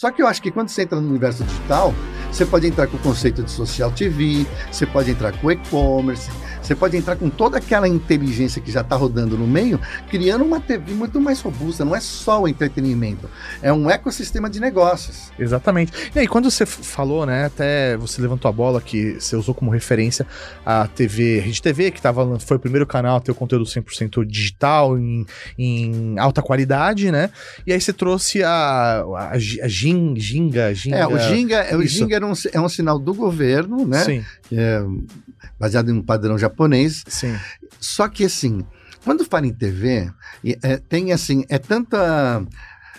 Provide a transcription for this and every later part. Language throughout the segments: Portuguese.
Só que eu acho que quando você entra no universo digital, você pode entrar com o conceito de social TV, você pode entrar com e-commerce, você pode entrar com toda aquela inteligência que já está rodando no meio, criando uma TV muito mais robusta. Não é só o entretenimento, é um ecossistema de negócios. Exatamente. E aí, quando você falou, né, até você levantou a bola que você usou como referência a TV, Rede TV, que tava, foi o primeiro canal a ter o conteúdo 100% digital, em, em alta qualidade, né? E aí você trouxe a, a, a Ginga, Ginga. É, o Ginga, o Ginga era um, é um sinal do governo, né? Sim. É, baseado em um padrão japonês. Sim. Só que assim, quando fala em TV, é, tem assim, é tanta.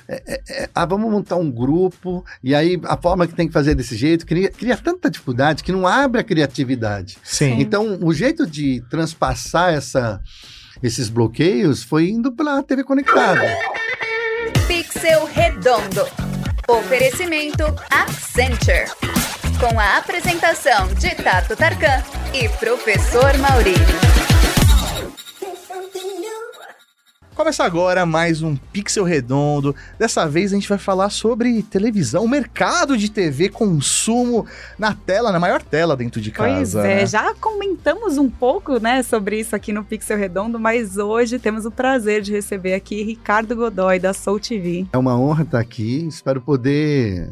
É, é, é, ah, vamos montar um grupo, e aí a forma que tem que fazer desse jeito cria, cria tanta dificuldade que não abre a criatividade. Sim. Então, o jeito de transpassar essa, esses bloqueios foi indo pela TV conectada. Pixel Redondo. Oferecimento Accenture. Com a apresentação de Tato Tarkan e Professor Maurício. Começa agora mais um Pixel Redondo. Dessa vez a gente vai falar sobre televisão, o mercado de TV, consumo na tela, na maior tela dentro de casa. Pois é, né? já comentamos um pouco, né, sobre isso aqui no Pixel Redondo, mas hoje temos o prazer de receber aqui Ricardo Godoy da Soul TV. É uma honra estar aqui. Espero poder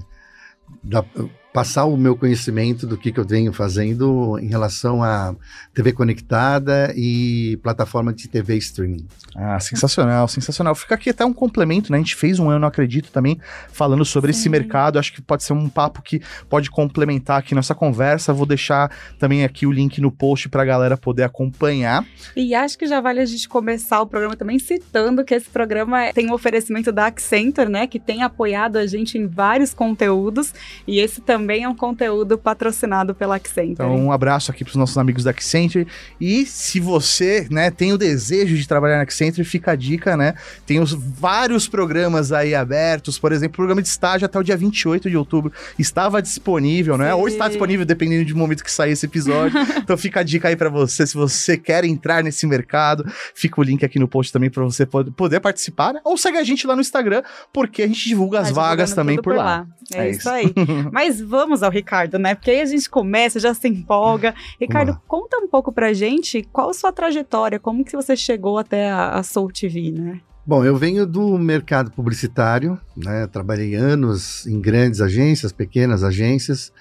dar, passar o meu conhecimento do que, que eu venho fazendo em relação a TV conectada e plataforma de TV streaming. Ah, sensacional, sensacional. Fica aqui até um complemento, né? A gente fez um ano, acredito, também falando sobre Sim. esse mercado. Acho que pode ser um papo que pode complementar aqui nossa conversa. Vou deixar também aqui o link no post para a galera poder acompanhar. E acho que já vale a gente começar o programa também citando que esse programa tem um oferecimento da Accenture, né? Que tem apoiado a gente em vários conteúdos. E esse também também é um conteúdo patrocinado pela Accenture. Então, um abraço aqui para os nossos amigos da Accenture. E se você, né, tem o desejo de trabalhar na Accenture, fica a dica, né? Tem os vários programas aí abertos, por exemplo, o programa de estágio até o dia 28 de outubro estava disponível, né? Ou está disponível dependendo do momento que sair esse episódio. então fica a dica aí para você, se você quer entrar nesse mercado, fica o link aqui no post também para você poder participar, né? Ou segue a gente lá no Instagram, porque a gente divulga as tá vagas também por, por lá. lá. É, é, isso, isso. aí. Mas vamos ao Ricardo, né? Porque aí a gente começa, já se empolga. Ricardo, conta um pouco pra gente qual a sua trajetória, como que você chegou até a, a Soul TV, né? Bom, eu venho do mercado publicitário, né? Trabalhei anos em grandes agências, pequenas agências,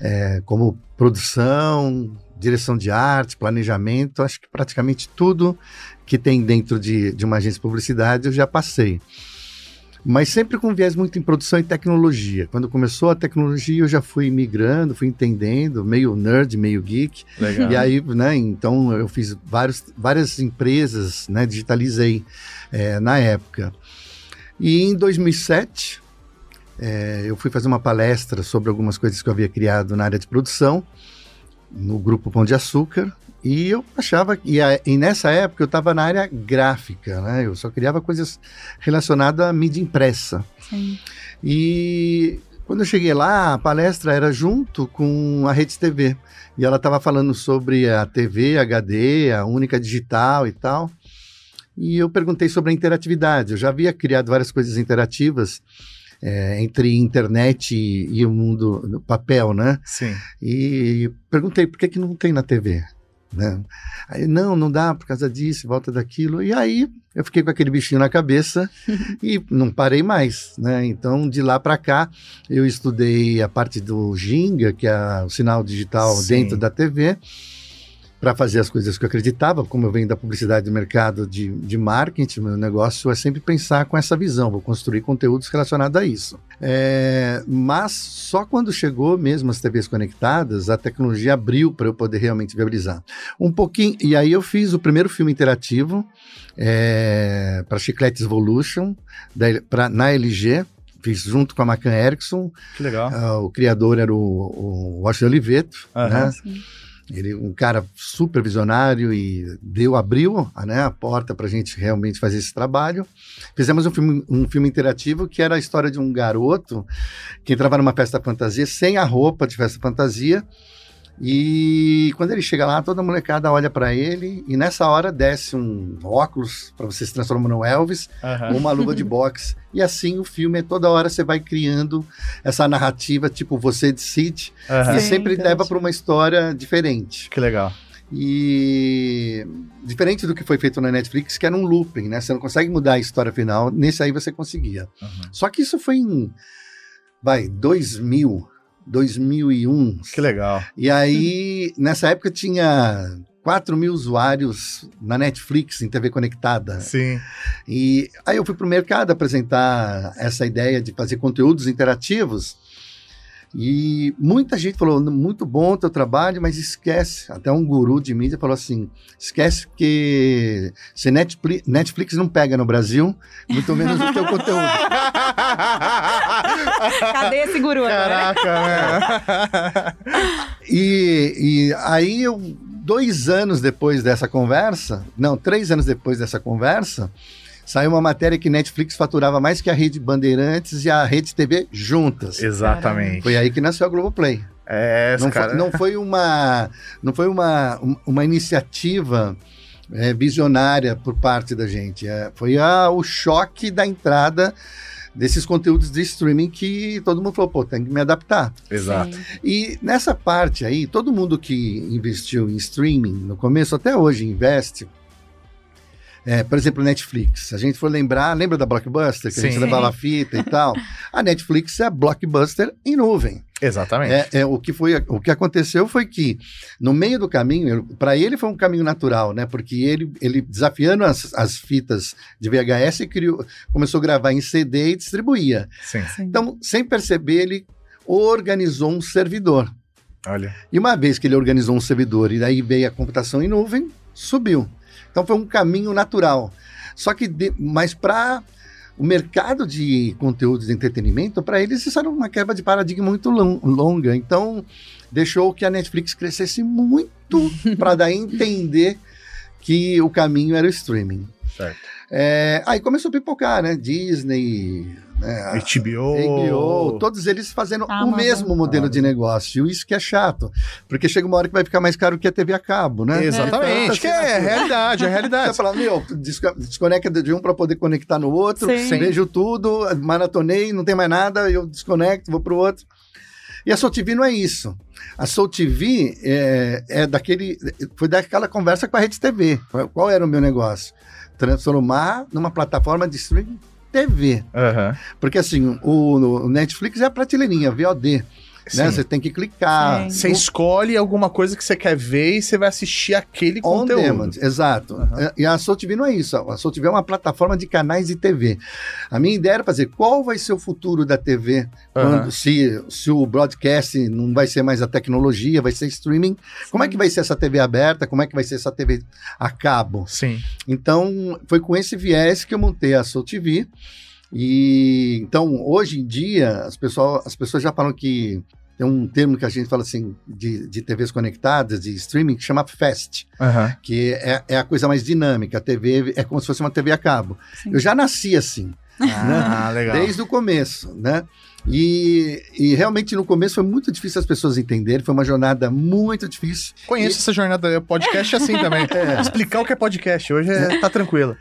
é, como produção, direção de arte, planejamento, acho que praticamente tudo que tem dentro de, de uma agência de publicidade eu já passei mas sempre com viés muito em produção e tecnologia. Quando começou a tecnologia, eu já fui migrando, fui entendendo, meio nerd, meio geek. Legal. E aí, né, então eu fiz vários, várias empresas, né, digitalizei é, na época. E em 2007, é, eu fui fazer uma palestra sobre algumas coisas que eu havia criado na área de produção, no grupo Pão de Açúcar, e eu achava que. E, nessa época eu estava na área gráfica, né? Eu só criava coisas relacionadas à mídia impressa. Sim. E quando eu cheguei lá, a palestra era junto com a Rede TV. E ela estava falando sobre a TV HD, a única digital e tal. E eu perguntei sobre a interatividade. Eu já havia criado várias coisas interativas. É, entre internet e, e, o mundo do papel, né? Sim. E perguntei por que, que não tem na TV. Né? Aí, não, não dá por causa disso, volta daquilo. E aí eu fiquei com aquele bichinho na cabeça e não parei mais. Né? Então, de lá para cá, eu estudei a parte do Ginga, que é o sinal digital Sim. dentro da TV para fazer as coisas que eu acreditava, como eu venho da publicidade do mercado de, de marketing, meu negócio é sempre pensar com essa visão, vou construir conteúdos relacionados a isso. É, mas só quando chegou mesmo as TVs conectadas, a tecnologia abriu para eu poder realmente viabilizar. Um pouquinho, e aí eu fiz o primeiro filme interativo é, para Chicletes Evolution, da, pra, na LG, fiz junto com a Macan Erickson. Que legal. Uh, o criador era o, o Washington Oliveto, uhum. né? Sim. Ele um cara super visionário e deu, abriu né, a porta para a gente realmente fazer esse trabalho. Fizemos um filme, um filme interativo que era a história de um garoto que entrava numa festa fantasia sem a roupa de festa fantasia E quando ele chega lá, toda a molecada olha pra ele e nessa hora desce um óculos pra você se transformar no Elvis Aham. ou uma luva de boxe. E assim o filme, toda hora você vai criando essa narrativa, tipo você decide, Aham. e Sim, sempre entendi. leva pra uma história diferente. Que legal. E diferente do que foi feito na Netflix, que era um looping, né? Você não consegue mudar a história final, nesse aí você conseguia. Uhum. Só que isso foi em, vai, 2000, 2001. Que legal. E aí, nessa época tinha 4 mil usuários na Netflix, em TV conectada. Sim. E aí eu fui pro mercado apresentar essa ideia de fazer conteúdos interativos. E muita gente falou, muito bom o teu trabalho, mas esquece. Até um guru de mídia falou assim, esquece que se Netflix, Netflix não pega no Brasil, muito menos o teu conteúdo. Cadê esse guru agora? Caraca, né? E, e aí eu, dois anos depois dessa conversa, não, três anos depois dessa conversa, saiu uma matéria que Netflix faturava mais que a Rede Bandeirantes e a Rede TV juntas. Exatamente. Foi aí que nasceu a Globoplay. É, Não, cara. foi, não foi uma, não foi uma, um- uma iniciativa é, visionária por parte da gente. É, foi a- o choque da entrada desses conteúdos de streaming que todo mundo falou, pô, tem que me adaptar. Exato. Sim. E nessa parte aí, todo mundo que investiu em streaming no começo, até hoje investe. É, por exemplo, Netflix. Se a gente for lembrar, lembra da Blockbuster, que a gente Sim. levava fita e tal? A Netflix é a Blockbuster em nuvem. Exatamente. É, é, o, que foi, o que aconteceu foi que, no meio do caminho, para ele foi um caminho natural, né? Porque ele, ele desafiando as, as fitas de VHS, criou, começou a gravar em CD e distribuía. Sim. Sim. Então, sem perceber, ele organizou um servidor. Olha. E uma vez que ele organizou um servidor e daí veio a computação em nuvem, subiu. Então foi um caminho natural. Só que, de, mas para o mercado de conteúdo de entretenimento, para eles isso era uma quebra de paradigma muito lon- longa. Então deixou que a Netflix crescesse muito para daí entender que o caminho era o streaming. Certo. É, aí começou a pipocar, né? Disney, né? HBO. HBO, todos eles fazendo o Amazon. mesmo modelo de negócio. Isso que é chato. Porque chega uma hora que vai ficar mais caro que a TV a cabo, né? Exatamente. Que é a realidade, é a Você realidade. fala, meu, desco- desconecta de um para poder conectar no outro, Sim. vejo tudo, maratonei, não tem mais nada, eu desconecto, vou pro outro. E a Soul TV não é isso. A Soul TV é, é daquele. Foi daquela conversa com a Rede TV. Qual era o meu negócio? Transformar numa plataforma de streaming TV. Aham. Porque assim, o, o Netflix é a prateleirinha, VOD. Né? Sim. Você tem que clicar. Sim. Você escolhe alguma coisa que você quer ver e você vai assistir aquele On conteúdo. demand, exato. Aham. E a Soul TV não é isso. A Soul TV é uma plataforma de canais de TV. A minha ideia era fazer qual vai ser o futuro da TV quando, se, se o broadcast não vai ser mais a tecnologia, vai ser streaming. Como é que vai ser essa TV aberta? Como é que vai ser essa TV a cabo? Sim. Então, foi com esse viés que eu montei a Soul TV. E então, hoje em dia, as, pessoal, as pessoas já falam que tem um termo que a gente fala assim de, de TVs conectadas, de streaming, que chama FAST, Aham. que é, é a coisa mais dinâmica. A TV é como se fosse uma TV a cabo. Sim. Eu já nasci assim, Ah, legal. desde o começo, né? E, e realmente no começo foi muito difícil as pessoas entenderem, foi uma jornada muito difícil. Conheço essa jornada. Podcast é assim também. Explicar o que é podcast hoje é, tá tranquilo.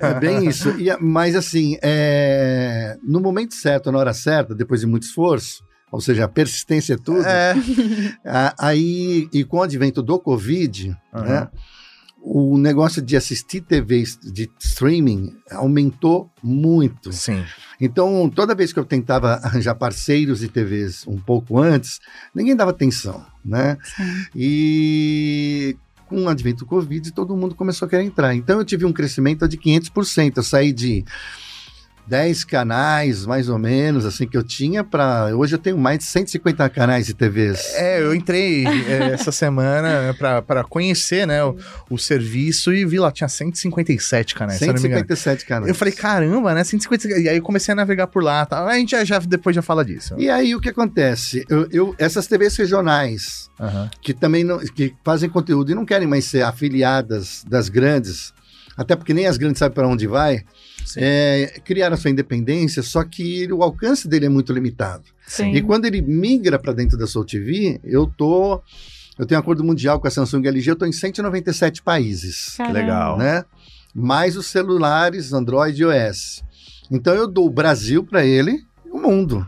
É bem isso. E, mas assim, é, no momento certo, na hora certa, depois de muito esforço, ou seja, a persistência é tudo, É. aí, e com o advento do Covid, Aham. né, o negócio de assistir TV de streaming aumentou muito. Sim. Então, toda vez que eu tentava arranjar parceiros de TVs um pouco antes, ninguém dava atenção, né? Sim. E com o advento do Covid, todo mundo começou a querer entrar. Então, eu tive um crescimento de 500%. Eu saí de 10 canais, mais ou menos, assim, que eu tinha, para Hoje eu tenho mais de 150 canais de TVs. É, eu entrei é, essa semana pra conhecer né, o, o serviço e vi lá, tinha 157 canais, se eu não me engano. 157 canais. Eu falei, caramba, né? 150. E aí eu comecei a navegar por lá. Tá? A gente já, já depois já fala disso. E aí, o que acontece? Eu, eu- essas TVs regionais, Aham. que também não, que fazem conteúdo e não querem mais ser afiliadas das grandes, até porque nem as grandes sabem para onde vai, é, criaram a sua independência, só que o alcance dele é muito limitado. Sim. E quando ele migra para dentro da Soul TV, eu tô Eu tenho acordo mundial com a Samsung e LG, eu estou em 197 países, Caramba. legal. né? Mais os celulares Android e iOS. Então eu dou o Brasil para ele e o mundo.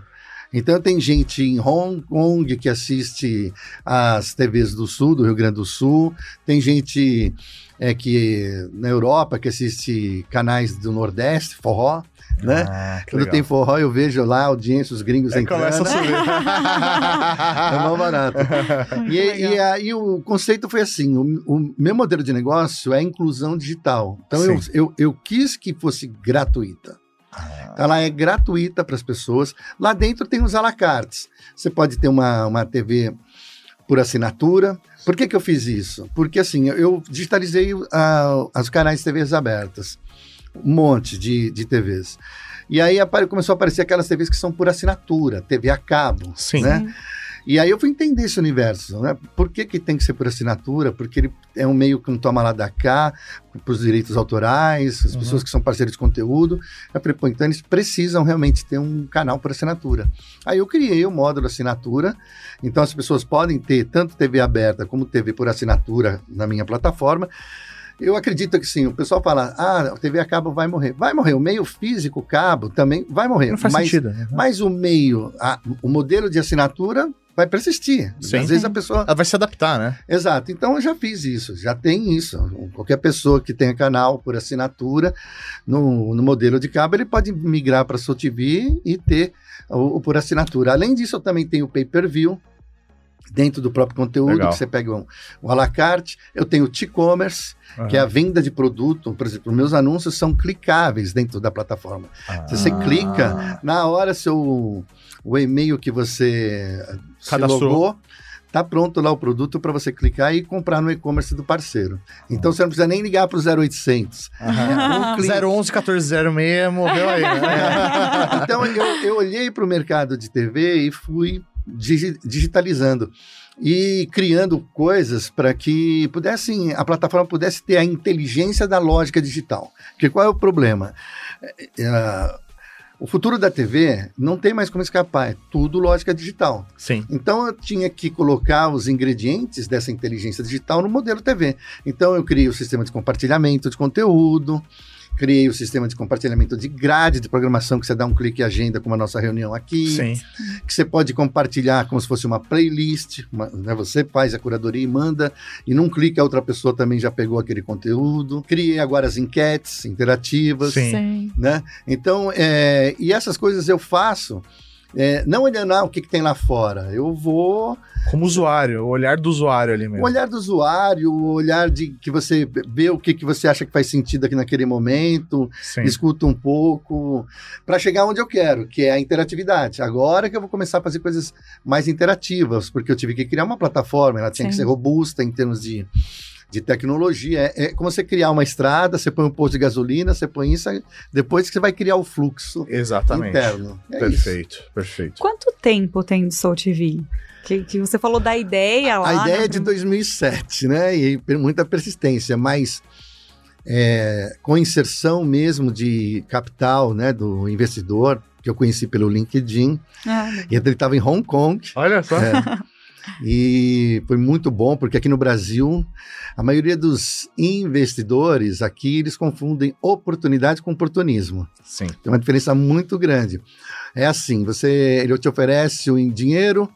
Então tem gente em Hong Kong que assiste as TVs do Sul, do Rio Grande do Sul, tem gente é, que na Europa que assiste canais do Nordeste, forró, né? Ah, Quando legal. tem forró, eu vejo lá audiência, os gringos Aí entrando. começa a subir. É mal barato. E, e aí o conceito foi assim: o, o meu modelo de negócio é a inclusão digital. Então eu, eu, eu quis que fosse gratuita. Ela é gratuita para as pessoas. Lá dentro tem os alacartes. Você pode ter uma, uma TV por assinatura. Por que, que eu fiz isso? Porque assim, eu digitalizei ah, os canais de TVs abertas. Um monte de, de TVs. E aí apare- começou a aparecer aquelas TVs que são por assinatura, TV a cabo. Sim. Né? E aí eu fui entender esse universo, né? Por que, que tem que ser por assinatura? Porque ele é um meio que não toma lá da cá, para os direitos autorais, as Uhum. pessoas que são parceiros de conteúdo. Eu falei, pô, então eles precisam realmente ter um canal por assinatura. Aí eu criei o módulo assinatura, então as pessoas podem ter tanto TV aberta como TV por assinatura na minha plataforma. Eu acredito que sim, o pessoal fala, ah, a TV a cabo vai morrer. Vai morrer, o meio físico cabo também vai morrer. Não faz mas sentido. né? mas o meio, a- o modelo de assinatura vai persistir. Sim. Às vezes a pessoa. Ela vai se adaptar, né? Exato. Então eu já fiz isso, já tem isso. Qualquer pessoa que tenha canal por assinatura no, no modelo de cabo, ele pode migrar para a Soul TV e ter o, o por assinatura. Além disso, eu também tenho o pay-per-view. Dentro do próprio conteúdo, Legal. que você pega um, o à la carte. Eu tenho o T-commerce, que é a venda de produto. Por exemplo, meus anúncios são clicáveis dentro da plataforma. Se você Ah. clica, na hora seu o e-mail que você se Cadastrou. logou, tá pronto lá o produto para você clicar e comprar no e-commerce do parceiro. Então você não precisa nem ligar para o 0800. Um clique. 011 1406 morreu aí, né? Então eu, eu olhei para o mercado de TV e fui digi- digitalizando e criando coisas para que pudessem a plataforma pudesse ter a inteligência da lógica digital. Porque qual é o problema? É, é, o futuro da TV não tem mais como escapar, é tudo lógica digital. Sim. Então eu tinha que colocar os ingredientes dessa inteligência digital no modelo TV. Então eu criei o sistema de compartilhamento de conteúdo, criei o sistema de compartilhamento de grade de programação que você dá um clique e agenda como a nossa reunião aqui, Sim. que você pode compartilhar como se fosse uma playlist, uma- né, você faz a curadoria e manda, e num clique a outra pessoa também já pegou aquele conteúdo. Criei agora as enquetes interativas Sim. Sim. né? Então, é, e essas coisas eu faço é, não olhando ah, o que, que tem lá fora. Eu vou Como usuário, o olhar do usuário ali o mesmo. olhar do usuário, o olhar de que você vê o que, que você acha que faz sentido aqui naquele momento, Sim. escuta um pouco, para chegar onde eu quero, que é a interatividade. Agora que eu vou começar a fazer coisas mais interativas, porque eu tive que criar uma plataforma, ela tinha que Sim. ser robusta em termos de, de tecnologia. É, é como você criar uma estrada, você põe um posto de gasolina, você põe isso, depois que você vai criar o fluxo Exatamente. interno. É isso. Perfeito, perfeito. Quanto tempo tem de Soul TV? Que, que você falou da ideia lá. A ideia né? é de 2007, né? E muita persistência, mas é, com inserção mesmo de capital, né, do investidor que eu conheci pelo LinkedIn. Ah, E ele estava em Hong Kong. Olha só. é, e foi muito bom porque aqui no Brasil a maioria dos investidores aqui eles confundem oportunidade com oportunismo. Sim. Tem uma diferença muito grande. É assim, você ele te oferece o dinheiro,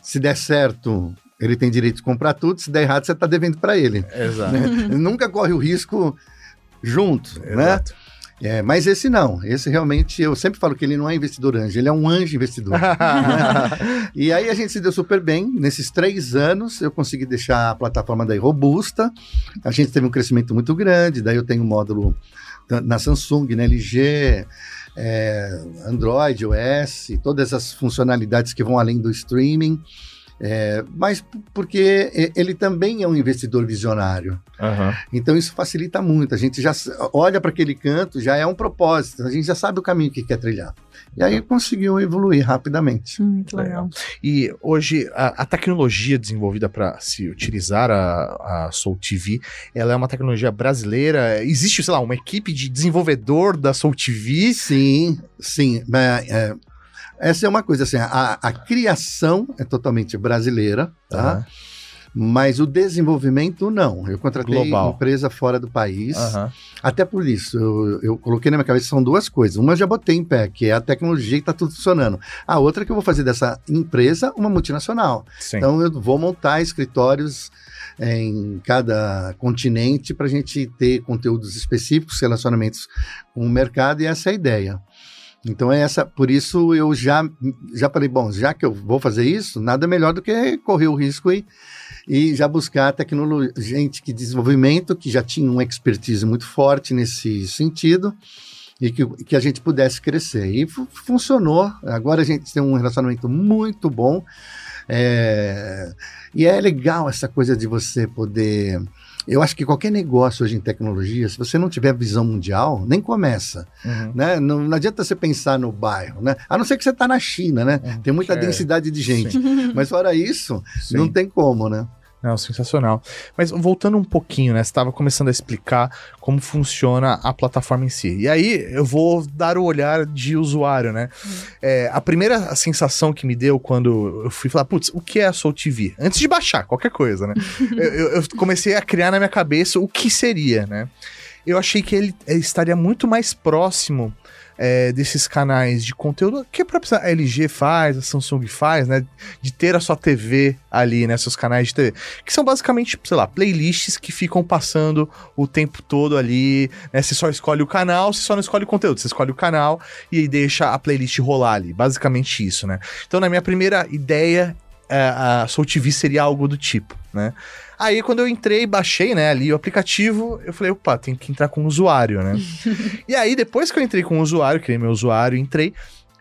se der certo, ele tem direito de comprar tudo, se der errado, você está devendo para ele. Exato. né? Ele nunca corre o risco junto, né? É, mas esse não, esse realmente, eu sempre falo que ele não é investidor anjo, ele é um anjo investidor. E aí a gente se deu super bem. Nesses três anos, eu consegui deixar a plataforma daí robusta. A gente teve um crescimento muito grande. Daí eu tenho um módulo na Samsung, na LG, é, Android, OS, todas as funcionalidades que vão além do streaming. É, mas porque ele também é um investidor visionário. Aham. Então isso facilita muito. A gente já olha para aquele canto, já é um propósito. A gente já sabe o caminho que quer trilhar. E aí conseguiu evoluir rapidamente. Hum, Muito legal. E hoje a, a tecnologia desenvolvida para se utilizar a, a Soul TV, ela é uma tecnologia brasileira. Existe, sei lá, uma equipe de desenvolvedor da Soul TV? Sim, sim. mas, é, essa é uma coisa assim, a, a criação é totalmente brasileira, tá? Aham. Mas o desenvolvimento, não. Eu contratei Global. empresa fora do país. Aham. Até por isso, eu, eu coloquei na minha cabeça são duas coisas. Uma eu já botei em pé, que é a tecnologia que está tudo funcionando. A outra é que eu vou fazer dessa empresa uma multinacional. Sim. Então eu vou montar escritórios eh, em cada continente para a gente ter conteúdos específicos, relacionamentos com o mercado, e essa é a ideia. Então é essa, por isso eu já, já falei, bom, já que eu vou fazer isso, nada melhor do que correr o risco e, e já buscar tecnologia, gente que desenvolvimento, que já tinha uma expertise muito forte nesse sentido e que, que a gente pudesse crescer. E fu- funcionou. Agora a gente tem um relacionamento muito bom. É, e é legal essa coisa de você poder. Eu acho que qualquer negócio hoje em tecnologia, se você não tiver visão mundial, nem começa. Uhum. Né? Não, não adianta você pensar no bairro, né? A não ser que você está na China, né? Tem muita É, densidade de gente. Mas fora isso, Sim. não tem como, né? Não, sensacional. Mas voltando um pouquinho, né? Você estava começando a explicar como funciona a plataforma em si. E aí eu vou dar o olhar de usuário, né? É, a primeira sensação que me deu quando eu fui falar, putz, o que é a Soul TV? Antes de baixar qualquer coisa, né? eu, eu- eu comecei a criar na minha cabeça o que seria, né? Eu achei que ele, ele estaria muito mais próximo é, desses canais de conteúdo que a própria LG faz, a Samsung faz, né? De ter a sua TV ali, né? Seus canais de TV. Que são basicamente, sei lá, playlists que ficam passando o tempo todo ali, né? Você só escolhe o canal, você só não escolhe o conteúdo. Você escolhe o canal e deixa a playlist rolar ali. Basicamente isso, né? Então, na minha primeira ideia, é, a Soul TV seria algo do tipo, né? Aí, quando eu entrei, baixei, né, ali o aplicativo, eu falei, opa, tem que entrar com o usuário, né? e aí, depois que eu entrei com o usuário, criei meu usuário, entrei,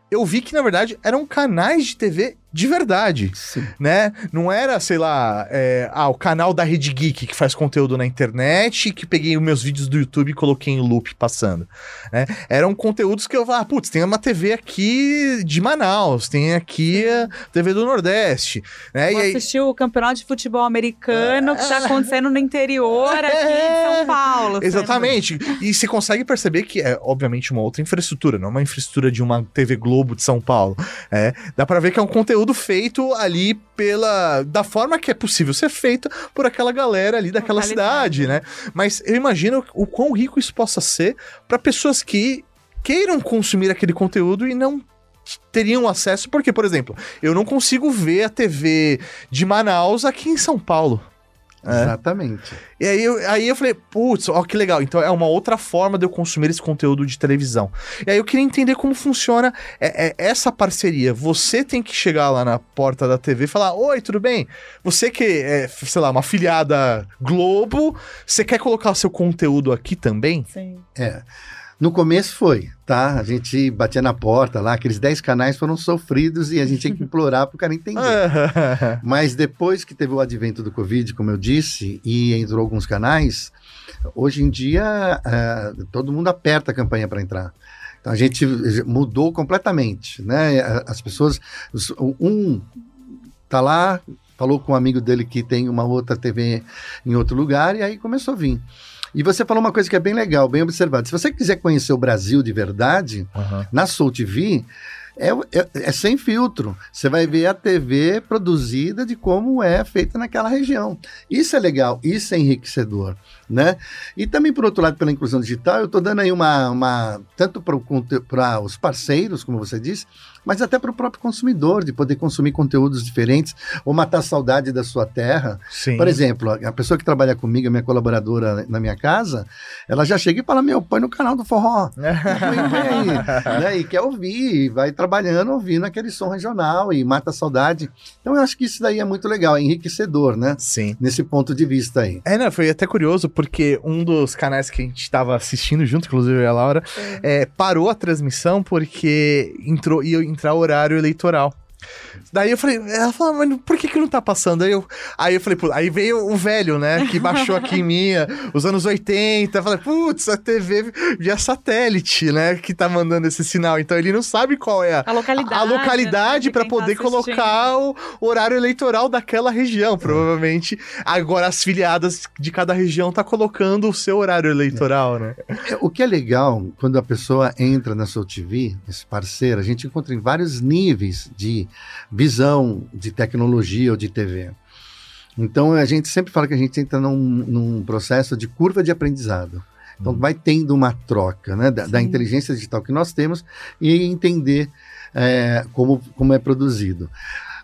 eu vi que, na verdade, eram canais de TV de verdade Sim. né? Não era, sei lá, é, ah, o canal da Rede Geek que faz conteúdo na internet, que peguei os meus vídeos do YouTube e coloquei em loop passando, né? Eram conteúdos que eu falava, putz, tem uma TV aqui de Manaus, tem aqui a TV do Nordeste, né? Vou E aí, assistir o campeonato de futebol americano que tá acontecendo no interior aqui de São Paulo. Exatamente. E você consegue perceber que é, obviamente, uma outra infraestrutura, não uma infraestrutura de uma TV Globo de São Paulo. É, dá pra ver que é um conteúdo feito ali pela. da forma que é possível ser feito por aquela galera ali daquela cidade, né? Mas eu imagino o quão rico isso possa ser pra pessoas que queiram consumir aquele conteúdo e não teriam acesso, porque, por exemplo, eu não consigo ver a TV de Manaus aqui em São Paulo. É. Exatamente. E aí eu, aí eu falei, putz, ó, que legal. Então é uma outra forma de eu consumir esse conteúdo de televisão. E aí eu queria entender como funciona é- é essa parceria. Você tem que chegar lá na porta da TV e falar: Oi, tudo bem? Você que é, sei lá, uma afiliada Globo, você quer colocar o seu conteúdo aqui também? Sim. É. No começo foi, tá? A gente batia na porta lá, aqueles 10 canais foram sofridos e a gente tinha que implorar pro cara entender. Mas depois que teve o advento do Covid, como eu disse, e entrou alguns canais, hoje em dia eh, todo mundo aperta a campanha para entrar. Então a gente mudou completamente, né? As pessoas, um tá lá, falou com um amigo dele que tem uma outra TV em outro lugar e aí começou a vir. E você falou uma coisa que é bem legal, bem observado. Se você quiser conhecer o Brasil de verdade, Aham. na Soul TV é, é- é sem filtro. Você vai ver a TV produzida de como é feita naquela região. Isso é legal, isso é enriquecedor, né? E também, por outro lado, pela inclusão digital, eu estou dando aí uma, uma tanto para os parceiros, como você disse, mas até para o próprio consumidor, de poder consumir conteúdos diferentes ou matar a saudade da sua terra. Sim. Por exemplo, a pessoa que trabalha comigo, a minha colaboradora na minha casa, ela já chega e fala: Meu, põe no canal do forró. Põe, aí, né? E quer ouvir, e vai trabalhando ouvindo aquele som regional e mata a saudade. Então eu acho que isso daí é muito legal, é enriquecedor, né? Sim. Nesse ponto de vista aí. É, não, foi até curioso, porque um dos canais que a gente tava assistindo junto, inclusive eu e a Laura, é, parou a transmissão porque entrou, ia entrar horário eleitoral. Daí eu falei, ela falou, mas por que que não tá passando? Aí eu, aí eu falei, pô, aí veio um velho, né, que baixou aqui em minha, os anos 80, eu falei, putz, a TV via satélite, né, que tá mandando esse sinal, então ele não sabe qual é a, A localidade. a localidade né, quem tá poder assistindo. colocar o horário eleitoral daquela região, provavelmente. Agora as filiadas de cada região tá colocando o seu horário eleitoral, né? É, O que é legal quando a pessoa entra na Soul TV, esse parceiro, a gente encontra em vários níveis de visão de tecnologia ou de TV. Então a gente sempre fala que a gente entra num, num processo de curva de aprendizado. Então vai tendo uma troca né, da, da inteligência digital que nós temos e entender é, como, como é produzido.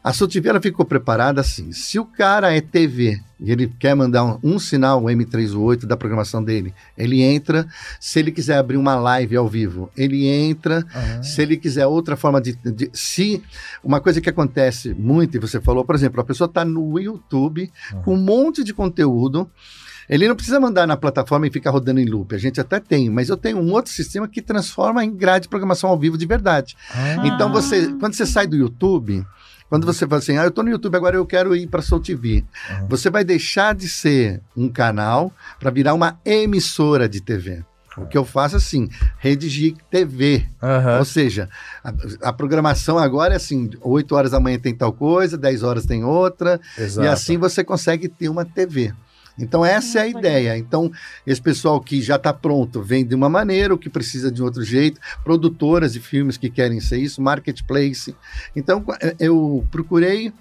A SOTV ela ficou preparada assim: se o cara é TV e ele quer mandar um, um sinal M38 da programação dele, ele entra. Se ele quiser abrir uma live ao vivo, ele entra. Ah. Se ele quiser outra forma de, de- Se uma coisa que acontece muito, e você falou, por exemplo, a pessoa está no YouTube com um monte de conteúdo. Ele não precisa mandar na plataforma e ficar rodando em loop. A gente até tem, mas eu tenho um outro sistema que transforma em grade de programação ao vivo de verdade. Ah. Então você, quando você sai do YouTube, quando você fala assim, ah, eu tô no YouTube agora, eu quero ir para Soul TV. Aham. Você vai deixar de ser um canal para virar uma emissora de TV. O que eu faço assim, redigir TV. Aham. Ou seja, a, a programação agora é assim, 8 horas da manhã tem tal coisa, 10 horas tem outra, Exato. e assim você consegue ter uma TV. Então essa é a ideia. Então esse pessoal que já está pronto vem de uma maneira, o que precisa de outro jeito, produtoras de filmes que querem ser isso, marketplace. Então eh, eu procurei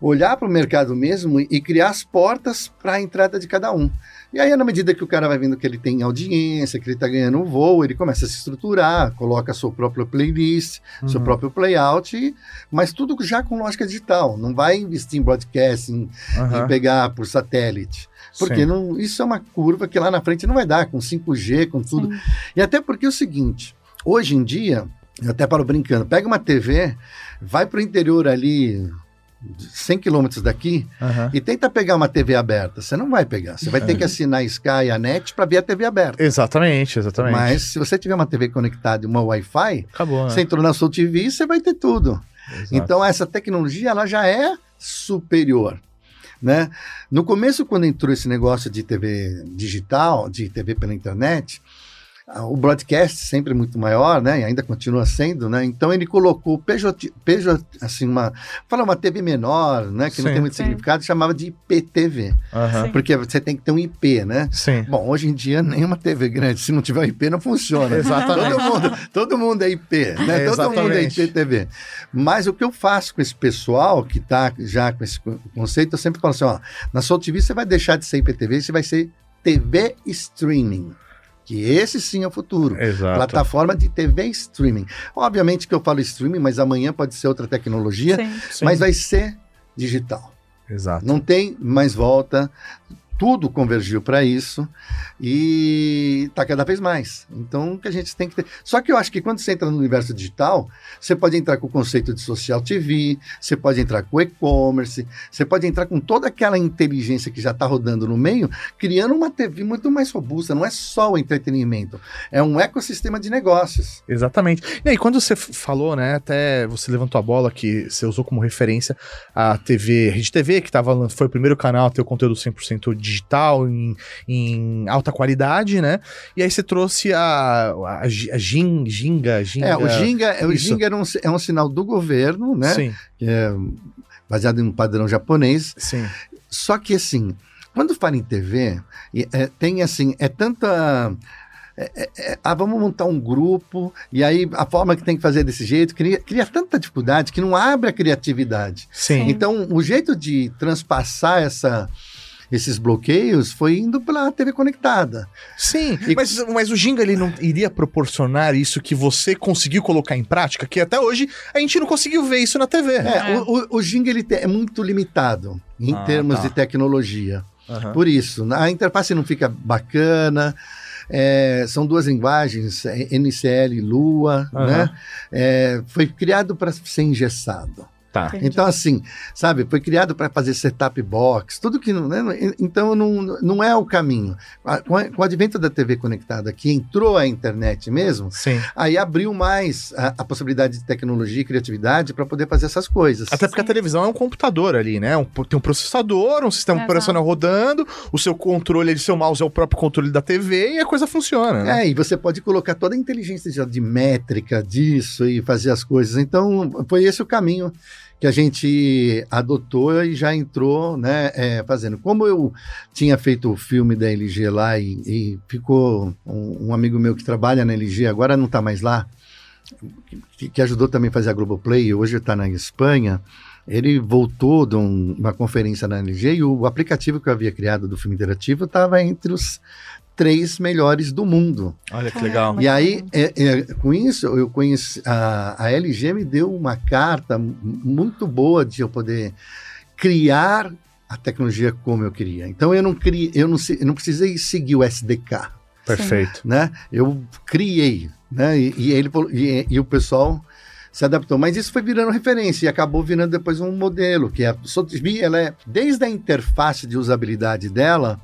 olhar para o mercado mesmo e criar as portas para a entrada de cada um. E aí, na medida que o cara vai vendo que ele tem audiência, que ele está ganhando um voo, ele começa a se estruturar, coloca a sua própria playlist, seu Uhum. próprio playout, e- mas tudo já com lógica digital. Não vai investir em broadcasting, Aham. em pegar por satélite. Porque Sim. não, isso é uma curva que lá na frente não vai dar, com 5G, com tudo. Sim. E até porque é o seguinte, hoje em dia, eu até paro brincando, pega uma TV, vai para o interior ali, 100 quilômetros daqui, Aham. e tenta pegar uma TV aberta. Você não vai pegar. Você vai ter que assinar a Sky e a NET para ver a TV aberta. Exatamente, exatamente. Mas se você tiver uma TV conectada e uma Wi-Fi, Acabou, né? você entrou na Soul TV, você vai ter tudo. Exato. Então essa tecnologia ela já é superior, né? No começo quando entrou esse negócio de TV digital, de TV pela internet, o broadcast sempre muito maior, né? E ainda continua sendo, né? Então ele colocou Peugeot, Peugeot assim uma, fala uma TV menor, né? Que não Sim. tem muito Sim. significado, chamava de IPTV. Sim. porque você tem que ter um IP, né? Sim. Bom, hoje em dia nenhuma TV grande, se não tiver um IP, não funciona. Exatamente. Todo mundo, todo mundo é IP, né? É, todo mundo é. IPTV. Mas o que eu faço com esse pessoal que está já com esse co- conceito, eu sempre falo assim, ó, na Soul TV você vai deixar de ser IPTV, você vai ser TV streaming. Que esse sim é o futuro. Exato. Plataforma de TV streaming. Obviamente que eu falo streaming, mas amanhã pode ser outra tecnologia, Sim. Sim. mas vai ser digital. Exato. Não tem mais volta. Tudo convergiu para isso e está cada vez mais. Então, o que a gente tem que ter. Só que eu acho que quando você entra no universo digital, você pode entrar com o conceito de social TV, você pode entrar com e-commerce, você pode entrar com toda aquela inteligência que já está rodando no meio, criando uma TV muito mais robusta. Não é só o entretenimento, é um ecossistema de negócios. Exatamente. E aí, quando você falou, né, até você levantou a bola que você usou como referência a TV, Rede TV, que tava, foi o primeiro canal a ter o conteúdo 100% digital, em, em alta qualidade, né? E aí você trouxe a, a, a Gin- Ginga, Ginga. É, o Ginga, o. Ginga era um, é um sinal do governo, né? Sim, é baseado em um padrão japonês. sim. Só que assim, quando fala em TV, é, tem assim, é tanta. é, é, é, ah, vamos montar um grupo, e aí a forma que tem que fazer desse jeito cria, cria tanta dificuldade que não abre a criatividade. Sim. Então, o jeito de transpassar essa, esses bloqueios foi indo pela TV conectada. Sim, E- mas, mas o Ginga ele não iria proporcionar isso que você conseguiu colocar em prática, que até hoje a gente não conseguiu ver isso na TV. É, É. O, o, o Jing ele é muito limitado em Ah, termos tá. de tecnologia. Aham. Por isso, a interface não fica bacana. é, são duas linguagens, é, NCL e Lua, Aham. né? É, foi criado para ser engessado. Tá. Entendi. Então, assim, sabe, foi criado para fazer setup box, tudo que não. Né? Então, não, não é o caminho. Com, a- com o advento da TV conectada, que entrou a internet mesmo, Sim. aí abriu mais a, a possibilidade de tecnologia e criatividade para poder fazer essas coisas. Até porque a televisão é um computador ali, né? Um- tem um processador, um sistema Exato. operacional rodando, o seu controle, ali, seu mouse é o próprio controle da TV e a coisa funciona. né? É, e você pode colocar toda a inteligência de, de métrica disso e fazer as coisas. Então, foi esse o caminho que a gente adotou e já entrou, né, é, fazendo. Como eu tinha feito o filme da LG lá e, e ficou um, um amigo meu que trabalha na LG, agora não está mais lá, que, que ajudou também a fazer a Globoplay, hoje está na Espanha, ele voltou de um- uma conferência na LG e o aplicativo que eu havia criado do filme interativo estava entre os três melhores do mundo. Olha que legal. E aí, é, é, com isso, eu conheci. A, a LG me deu uma carta muito boa de eu poder criar a tecnologia como eu queria. Então eu não criei, eu não, eu não precisei seguir o SDK, Perfeito. né? Eu criei, né? E, e ele e, e o pessoal se adaptou, mas isso foi virando referência e acabou virando depois um modelo que a Sotheby's, ela é desde a interface de usabilidade dela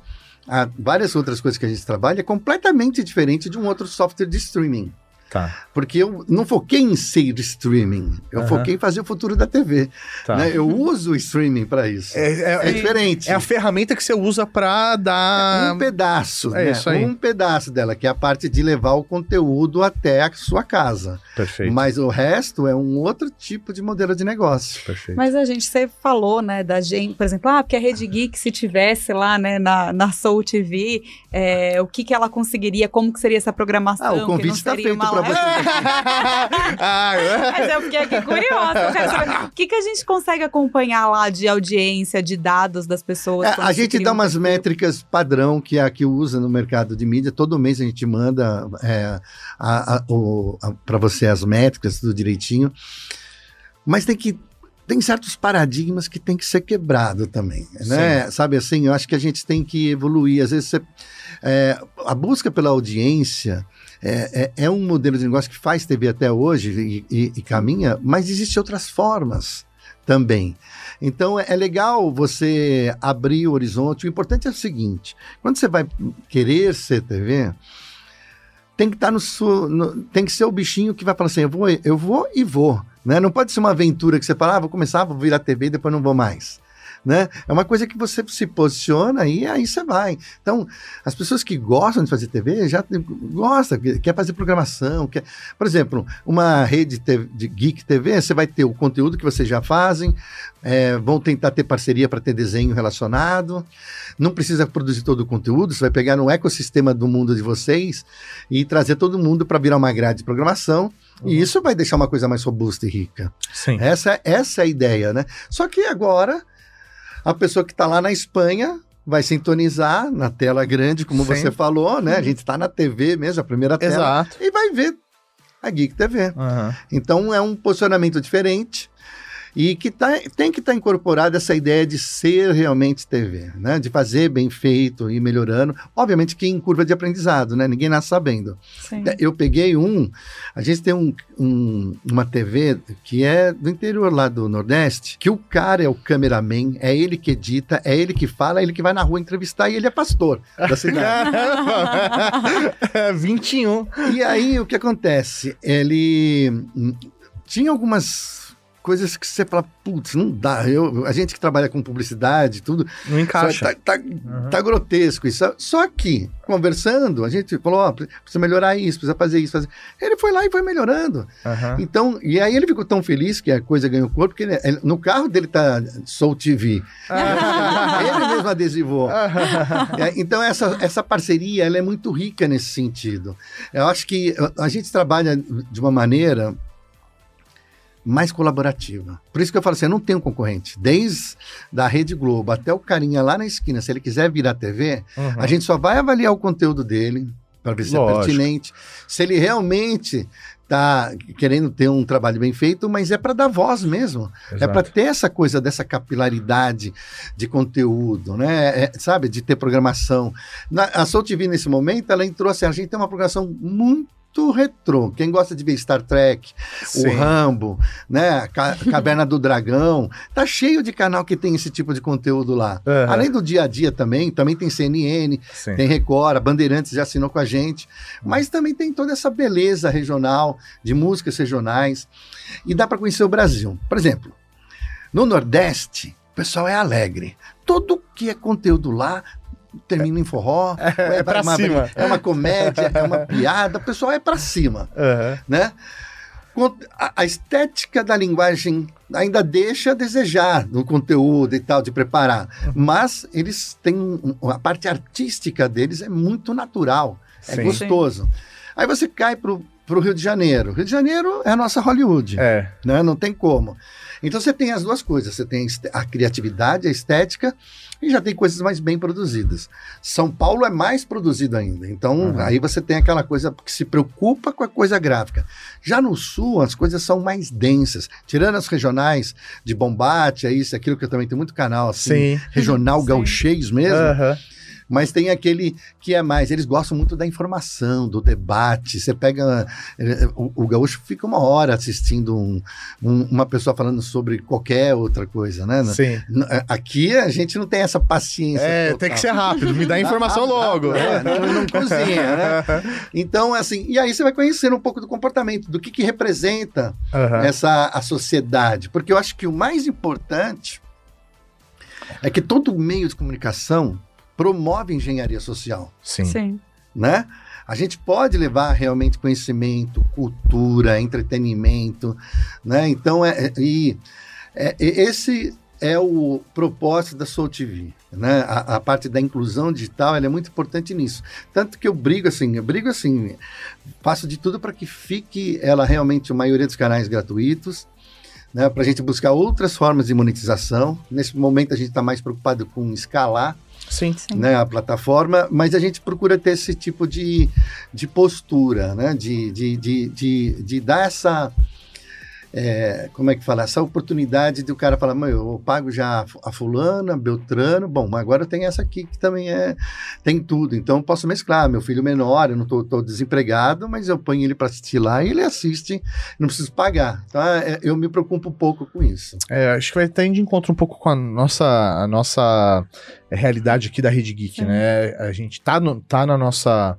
a várias outras coisas que a gente trabalha é completamente diferente de um outro software de streaming. Tá, Porque eu não foquei em ser streaming, eu Aham. foquei em fazer o futuro da TV. tá. né? Eu uso o streaming para isso. É, é- É diferente. é a ferramenta que você usa pra dar. um pedaço, é né? isso aí. Um pedaço dela, que é a parte de levar o conteúdo até a sua casa. Perfeito. Mas o resto é um outro tipo de modelo de negócio. Perfeito. Mas a gente, você falou, né, da gente, por exemplo, ah, porque a Rede Geek, se tivesse lá, né, na, na Soul TV, é, o que que ela conseguiria, como que seria essa programação? Ah, o convite tá seria feito live? você. Mas eu fiquei aqui curiosa. eu quero saber, O que, que a gente consegue acompanhar lá de audiência, de dados das pessoas? É, a gente dá um umas perfil? métricas padrão que é a que usa no mercado de mídia. Todo mês a gente manda é, para você as métricas, tudo direitinho. Mas tem que. Tem certos paradigmas que tem que ser quebrado também, né? Sabe assim, eu acho que a gente tem que evoluir. Às vezes você, é, a busca pela audiência é, é- é um modelo de negócio que faz TV até hoje e, e- e caminha, mas existem outras formas também. Então é é legal você abrir o horizonte. O importante é o seguinte: quando você vai querer ser TV, tem que estar no, no- tem que ser o bichinho que vai falar assim: eu vou, eu vou e vou. Né? Não pode ser uma aventura que você fala, ah, vou começar, vou virar TV e depois não vou mais. Né? É uma coisa que você se posiciona e aí você vai. Então, as pessoas que gostam de fazer TV já tem- gosta, quer fazer programação, quer, por exemplo, uma rede TV de Geek TV, você vai ter o conteúdo que vocês já fazem, é, vão tentar ter parceria para ter desenho relacionado. Não precisa produzir todo o conteúdo, você vai pegar no ecossistema do mundo de vocês e trazer todo mundo para virar uma grade de programação. E isso vai deixar uma coisa mais robusta e rica. Sim. Essa, essa é a ideia, né? Só que agora, a pessoa que está lá na Espanha vai sintonizar na tela grande, como Sim. você falou, né? A gente está na TV mesmo, a primeira tela, Exato. e vai ver a Geek TV. Aham. Então é um posicionamento diferente e que tá, tem que estar incorporada essa ideia de ser realmente TV, né? De fazer bem feito e melhorando. Obviamente que em curva de aprendizado, né? Ninguém nasce sabendo. Sim. Eu peguei um, a gente tem um, um- uma TV que é do interior lá do Nordeste, que o cara é o cameraman, é ele que edita, é ele que fala, é ele que vai na rua entrevistar e ele é pastor da cidade. Caramba! 21. E aí o que acontece? Ele hum, tinha algumas coisas que você fala, putz, não dá. Eu, a gente que trabalha com publicidade, tudo, Não encaixa. Tá, tá- tá grotesco isso. Só que, conversando, a gente falou, ó, precisa melhorar isso, precisa fazer isso, fazer. Ele foi lá e foi melhorando. Aham. Então, e aí ele ficou tão feliz que a coisa ganhou corpo, porque ele- ele- no carro dele tá Soul TV. ele mesmo adesivou. É, Então, essa, essa parceria ela é muito rica nesse sentido. Eu acho que a gente trabalha de uma maneira mais colaborativa. Por isso que eu falo assim, eu não tenho concorrente. Desde da Rede Globo até o carinha lá na esquina, se ele quiser virar TV, Uhum. a gente só vai avaliar o conteúdo dele para ver se Lógico. é pertinente, se ele realmente está querendo ter um trabalho bem feito, mas é para dar voz mesmo. É Exato. para ter essa coisa dessa capilaridade de conteúdo, né? É, sabe, de ter programação. Na, a Soul TV, nesse momento, ela entrou assim: a gente tem uma programação muito retrô. Quem gosta de ver Star Trek, Sim. o Rambo, né? Ca- Caverna do Dragão, tá cheio de canal que tem esse tipo de conteúdo lá. Aham. Além do dia a dia também, também tem CNN, Sim. tem Record, a Bandeirantes já assinou com a gente, mas também tem toda essa beleza regional, de músicas regionais, e dá para conhecer o Brasil. Por exemplo, no Nordeste, o pessoal é alegre. Tudo que é conteúdo lá termina em forró, É pra uma, cima. é uma comédia, é uma piada, o pessoal é para cima, Aham. né? A, a estética da linguagem ainda deixa a desejar no conteúdo e tal, de preparar. Uhum. Mas eles têm. A parte artística deles é muito natural, é Sim. gostoso. Aí você cai pro, pro Rio de Janeiro. Rio de Janeiro é a nossa Hollywood, É. né? Não tem como. Então você tem as duas coisas, você tem a criatividade, a estética e já tem coisas mais bem produzidas. São Paulo é mais produzido ainda, então uhum. aí você tem aquela coisa que se preocupa com a coisa gráfica. Já no sul as coisas são mais densas, tirando as regionais de Bombate, é isso, aquilo que eu também tenho muito canal assim, Sim. regional gauchês mesmo. Uhum mas tem aquele que é mais. Eles gostam muito da informação, do debate. Você pega. Eh, o, o gaúcho fica uma hora assistindo um, um, uma pessoa falando sobre qualquer outra coisa, né? Sim. Eh, aqui a gente não tem essa paciência. É, total. tem que ser rápido, me dá informação logo. É, não, não cozinha, né? Então, assim, e aí você vai conhecendo um pouco do comportamento, do que, que representa uhum. essa a sociedade. Porque eu acho que o mais importante é que todo meio de comunicação promove engenharia social. Sim. Sim. Né? A gente pode levar realmente conhecimento, cultura, entretenimento, né? Então, é, é e, é, esse é o propósito da Soul TV, né? A, a, parte da inclusão digital, é muito importante nisso. Tanto que eu brigo assim, eu brigo assim, faço de tudo para que fique ela realmente a maioria dos canais gratuitos, né? Para a gente buscar outras formas de monetização. Nesse momento a gente está mais preocupado com escalar Sim. Né, a plataforma, mas a gente procura ter esse tipo de, de postura, né? de, de, de, de, de dar essa é, como é que fala, essa oportunidade de o cara falar, eu pago já a fulana, Beltrano, bom, mas agora tem essa aqui que também é, tem tudo, então eu posso mesclar, meu filho menor, eu não estou desempregado, mas eu ponho ele para assistir lá e ele assiste, não preciso pagar, tá? É, eu me preocupo um pouco com isso. É, acho que vai estar de encontro um pouco com a nossa, a nossa realidade aqui da Rede Geek, né? A gente tá, no, tá na nossa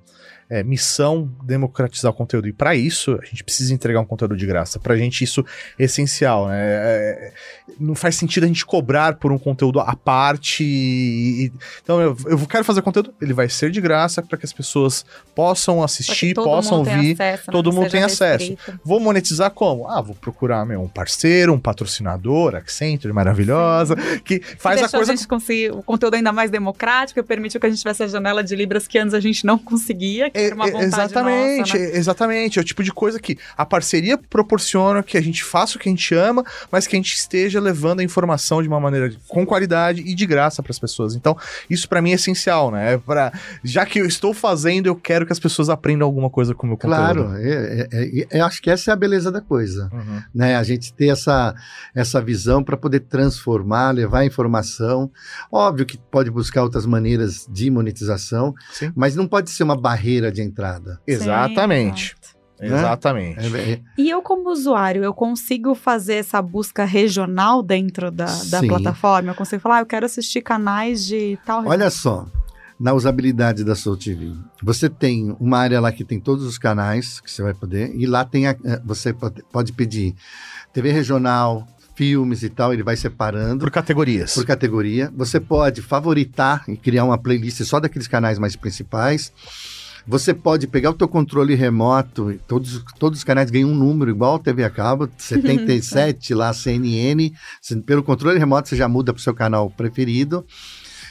é, missão democratizar o conteúdo. E para isso, a gente precisa entregar um conteúdo de graça. Pra gente, isso é essencial. Né? É, não faz sentido a gente cobrar por um conteúdo à parte. E, então, eu, eu quero fazer conteúdo, ele vai ser de graça para que as pessoas possam assistir, possam ouvir. Acesso, né? todo mundo tem acesso. Vou monetizar como? Ah, vou procurar meu, um parceiro, um patrocinador, Accenture, maravilhosa, Sim. que faz que a coisa. a gente conseguir o conteúdo ainda mais democrático, permitiu que a gente tivesse a janela de Libras que antes a gente não conseguia, que é, uma vontade Exatamente, nossa, né? exatamente. É o tipo de coisa que a parceria proporciona que a gente faça o que a gente ama, mas que a gente esteja levando a informação de uma maneira com qualidade e de graça para as pessoas. Então, isso para mim é essencial, né? É pra, já que eu estou fazendo, eu quero que as pessoas aprendam alguma coisa com o meu claro, conteúdo. Claro, é, é, é, eu acho que essa é a beleza da coisa, uhum. né? A gente ter essa, essa visão para poder transformar, levar informação. Óbvio que pode buscar outras maneiras de monetização, Sim. mas não pode ser uma barreira de entrada. Exatamente. Sim, Exatamente. É, é. E eu, como usuário, eu consigo fazer essa busca regional dentro da, da plataforma? Eu consigo falar, ah, eu quero assistir canais de tal. Olha só, na usabilidade da Soul TV, você tem uma área lá que tem todos os canais que você vai poder, e lá tem a, eh, você pode pedir TV regional, filmes e tal, ele vai separando. Por categorias. Por categoria. Você pode favoritar e criar uma playlist só daqueles canais mais principais. Você pode pegar o teu controle remoto, todos, todos os canais ganham um número igual a TV a cabo, 77 lá, CNN. Pelo controle remoto você já muda para o seu canal preferido.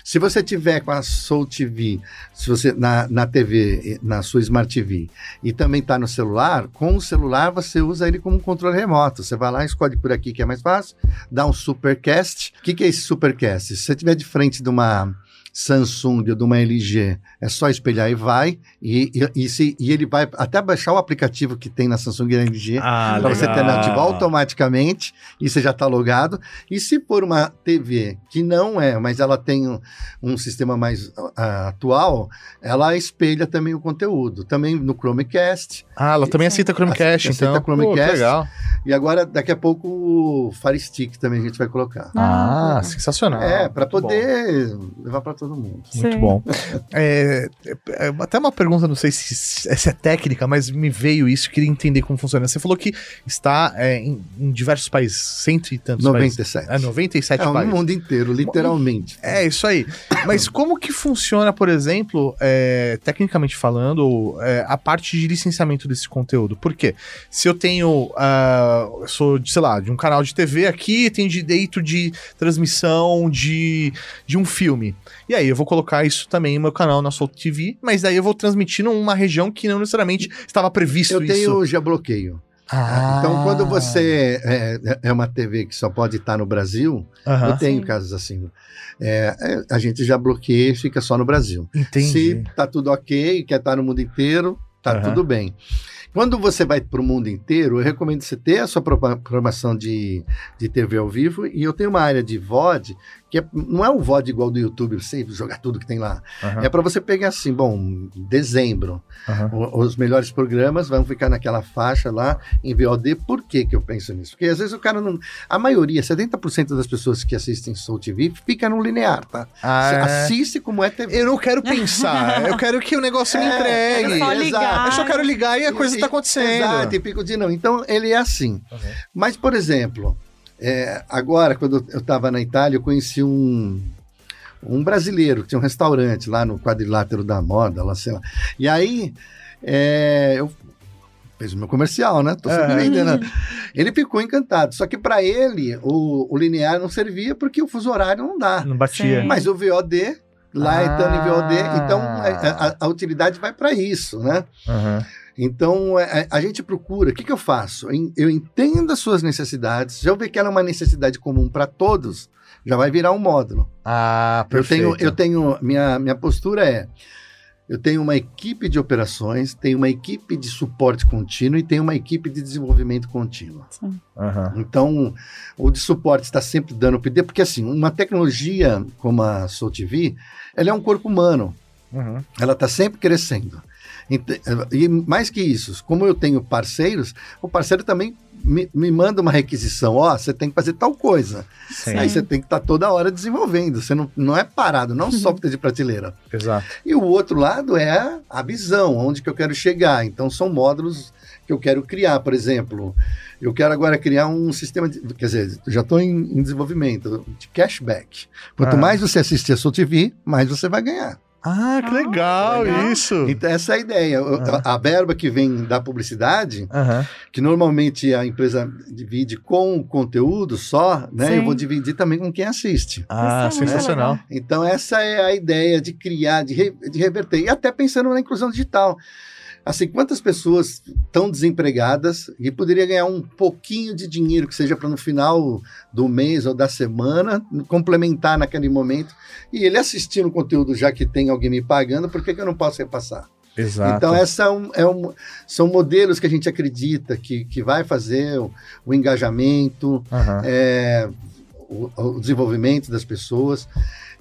Se você tiver com a Soul TV, se você na, na TV, na sua Smart TV, e também está no celular, com o celular você usa ele como um controle remoto. Você vai lá, escolhe por aqui que é mais fácil, dá um Supercast. O que, que é esse Supercast? Se você estiver de frente de uma Samsung ou de uma LG, é só espelhar e vai, e, e, e, se, e ele vai até baixar o aplicativo que tem na Samsung e LG, ah, para você ter nativo automaticamente, e você já está logado. E se for uma TV que não é, mas ela tem um, um sistema mais uh, atual, ela espelha também o conteúdo, também no Chromecast. Ah, ela também aceita Chromecast, aceita, então. Aceita Chromecast. Pô, legal. E agora, daqui a pouco, o Fire Stick também a gente vai colocar. Ah, ah sensacional. É, para poder bom. levar para todo mundo. Muito Sim. bom. É, é, até uma pergunta, não sei se, se é técnica, mas me veio isso, queria entender como funciona. Você falou que está é, em, em, diversos países, cento e tantos 97. países. É, 97 é, países. o mundo inteiro, literalmente. É, isso aí. Mas como que funciona, por exemplo, é, tecnicamente falando, é, a parte de licenciamento desse conteúdo? Por quê? Se eu tenho, uh, sou, de, sei lá, de um canal de TV aqui, tenho direito de transmissão de, de um filme. E aí eu vou colocar isso também no meu canal na Soul TV, mas daí eu vou transmitir numa região que não necessariamente estava previsto eu isso. Eu tenho geobloqueio. Ah. Então, quando você é, é uma TV que só pode estar no Brasil, eu tenho Sim. casos assim. é, é, a gente já bloqueia e fica só no Brasil. Entendi. Se tá tudo ok, quer estar no mundo inteiro, tá tudo bem. Quando você vai para o mundo inteiro, eu recomendo você ter a sua programação de, de TV ao vivo. E eu tenho uma área de VOD, que é- não é um VOD igual do YouTube, você jogar tudo que tem lá. Aham. É para você pegar assim, bom, dezembro, o- os melhores programas vão ficar naquela faixa lá em VOD. Por que, que eu penso nisso? Porque às vezes o cara não. A maioria, 70% das pessoas que assistem Soul TV fica no linear, tá? Você Ah, é. assiste como é TV. Eu não quero pensar, eu quero que o negócio me É, entregue. é só ligar. Eu só quero ligar e a coisa E- tá acontecendo. Exato, e fica de não. Então, ele é assim. Mas, por exemplo, é, agora, quando eu estava na Itália, eu conheci um, um brasileiro que tinha um restaurante lá no quadrilátero da moda, lá, sei lá. E aí, é, eu fez o meu comercial, né? Tô sempre vendendo. Ele ficou encantado. Só que para ele, o, o linear não servia porque o fuso horário não dá. Não batia. Sim. Mas o VOD, lá Ah. é estando em VOD, então a, a- a utilidade vai para isso, né? Aham. Então, é, a, a gente procura, o que, que eu faço? Eu, eu entendo as suas necessidades, já eu ver que ela é uma necessidade comum para todos, já vai virar um módulo. Ah, Eu perfeito. tenho, eu tenho minha, minha postura é, eu tenho uma equipe de operações, tenho uma equipe de suporte contínuo e tenho uma equipe de desenvolvimento contínuo. Aham. Então, o de suporte está sempre dando update, porque assim, uma tecnologia como a Soul TV, ela é um corpo humano, Uhum. ela está sempre crescendo. E mais que isso, como eu tenho parceiros, o parceiro também me, me manda uma requisição, ó, você tem que fazer tal coisa. Sim. Aí você tem que estar toda hora desenvolvendo, você não, não é parado, não é um software de prateleira. Exato. E o outro lado é a, visão, onde que eu quero chegar. Então são módulos que eu quero criar, por exemplo, eu quero agora criar um sistema, de, quer dizer, já estou em, em desenvolvimento, de cashback. Quanto Ah. mais você assistir a Soul TV, mais você vai ganhar. Ah, que Ah, legal, legal. isso. Então, essa é a ideia. Ah. A, a verba que vem da publicidade, Aham. que normalmente a empresa divide com o conteúdo só, né? Sim. Eu vou dividir também com quem assiste. Ah, é sensacional. Então, essa é a ideia de criar, de, re- de reverter. E até pensando na inclusão digital. Assim, quantas pessoas estão desempregadas e poderia ganhar um pouquinho de dinheiro, que seja para no final do mês ou da semana, complementar naquele momento. E ele assistindo o conteúdo, já que tem alguém me pagando, por que, que eu não posso repassar? Exato. Então, essa é um, é um- são modelos que a gente acredita que, que vai fazer o, o engajamento, Aham. é, o, o desenvolvimento das pessoas.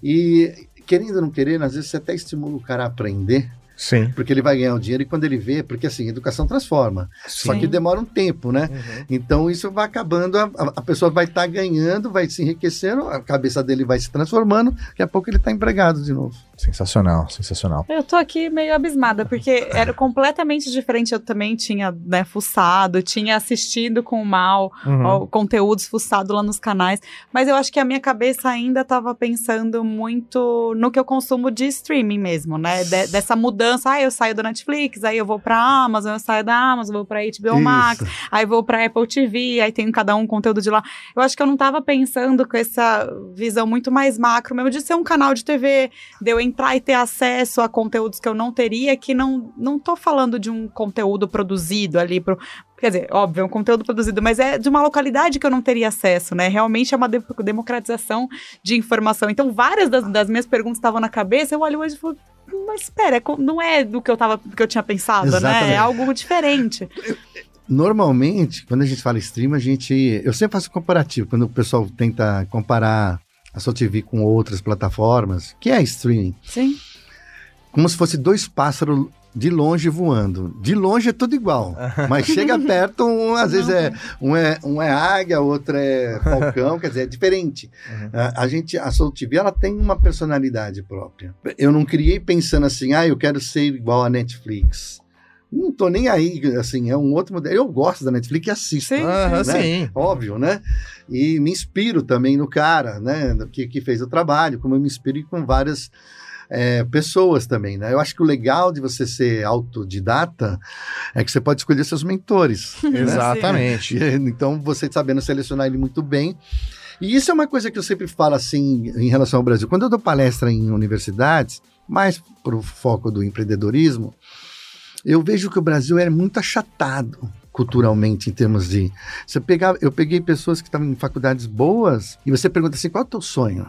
E, querendo ou não querendo, às vezes você até estimula o cara a aprender, Sim. porque ele vai ganhar o dinheiro e quando ele vê, porque assim, educação transforma. Só Sim. que demora um tempo, né? Uhum. Então isso vai acabando, a, a- a pessoa vai estar ganhando, vai se enriquecendo, a cabeça dele vai se transformando, daqui a pouco ele está empregado de novo. Sensacional, sensacional. Eu tô aqui meio abismada, porque era completamente diferente. Eu também tinha, né, fuçado, tinha assistido com o mal, Uhum. ó, conteúdos fuçado lá nos canais. Mas eu acho que a minha cabeça ainda tava pensando muito no que eu consumo de streaming mesmo, né? De- dessa mudança. Ah, eu saio do Netflix, aí eu vou pra Amazon, eu saio da Amazon, vou pra HBO Max, Isso. aí vou pra Apple TV, aí tem cada um conteúdo de lá. Eu acho que eu não tava pensando com essa visão muito mais macro mesmo de ser um canal de TV, de eu entrar e ter acesso a conteúdos que eu não teria, que não, não tô falando de um conteúdo produzido ali pro. Quer dizer, óbvio, é um conteúdo produzido, mas é de uma localidade que eu não teria acesso, né? Realmente é uma de- democratização de informação. Então, várias das, das minhas perguntas estavam na cabeça, eu olho hoje e falo, mas espera, é não é do que eu, tava, que eu tinha pensado, né? Exatamente. É algo diferente. Normalmente, quando a gente fala stream, a gente. Eu sempre faço comparativo, quando o pessoal tenta comparar a Sou TV com outras plataformas, que é streaming, Sim. como se fosse dois pássaros de longe voando. De longe é tudo igual, mas chega perto, um, às vezes é um, é um é águia, outro é falcão, quer dizer, é diferente. Uhum. A, a gente, a Soul TV, ela tem uma personalidade própria. Eu não criei pensando assim, ah, eu quero ser igual a Netflix. Não tô nem aí, assim, é um outro modelo. Eu gosto da Netflix e assisto. Sim. Né? sim. Óbvio, né? E me inspiro também no cara, né? Que, que fez o trabalho, como eu me inspiro com várias é, pessoas também, né? Eu acho que o legal de você ser autodidata é que você pode escolher seus mentores. né? Exatamente. Então, você sabendo selecionar ele muito bem. E isso é uma coisa que eu sempre falo assim em relação ao Brasil. Quando eu dou palestra em universidades, mais para o foco do empreendedorismo, eu vejo que o Brasil é muito achatado. culturalmente em termos de. Você pegar, eu peguei pessoas que estavam em faculdades boas e você pergunta assim: qual é o teu sonho?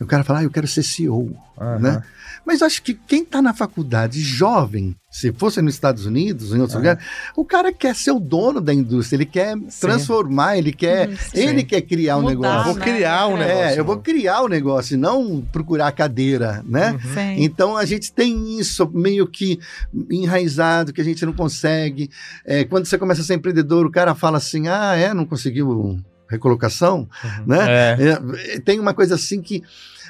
O cara fala, ah, eu quero ser CEO, Aham. né? Mas eu acho que quem está na faculdade jovem, se fosse nos Estados Unidos, em outros Aham. lugares, o cara quer ser o dono da indústria, ele quer transformar, ele quer, Hum, sim. ele quer criar um Mudar, negócio. Vou né? criar um É, negócio. É, eu vou criar o negócio e não procurar a cadeira, né? Uhum. Sim. Então a gente tem isso meio que enraizado, que a gente não consegue. É, quando você começa a ser empreendedor, o cara fala assim: ah, é, não conseguiu recolocação, Uhum. né? É. É, tem uma coisa assim que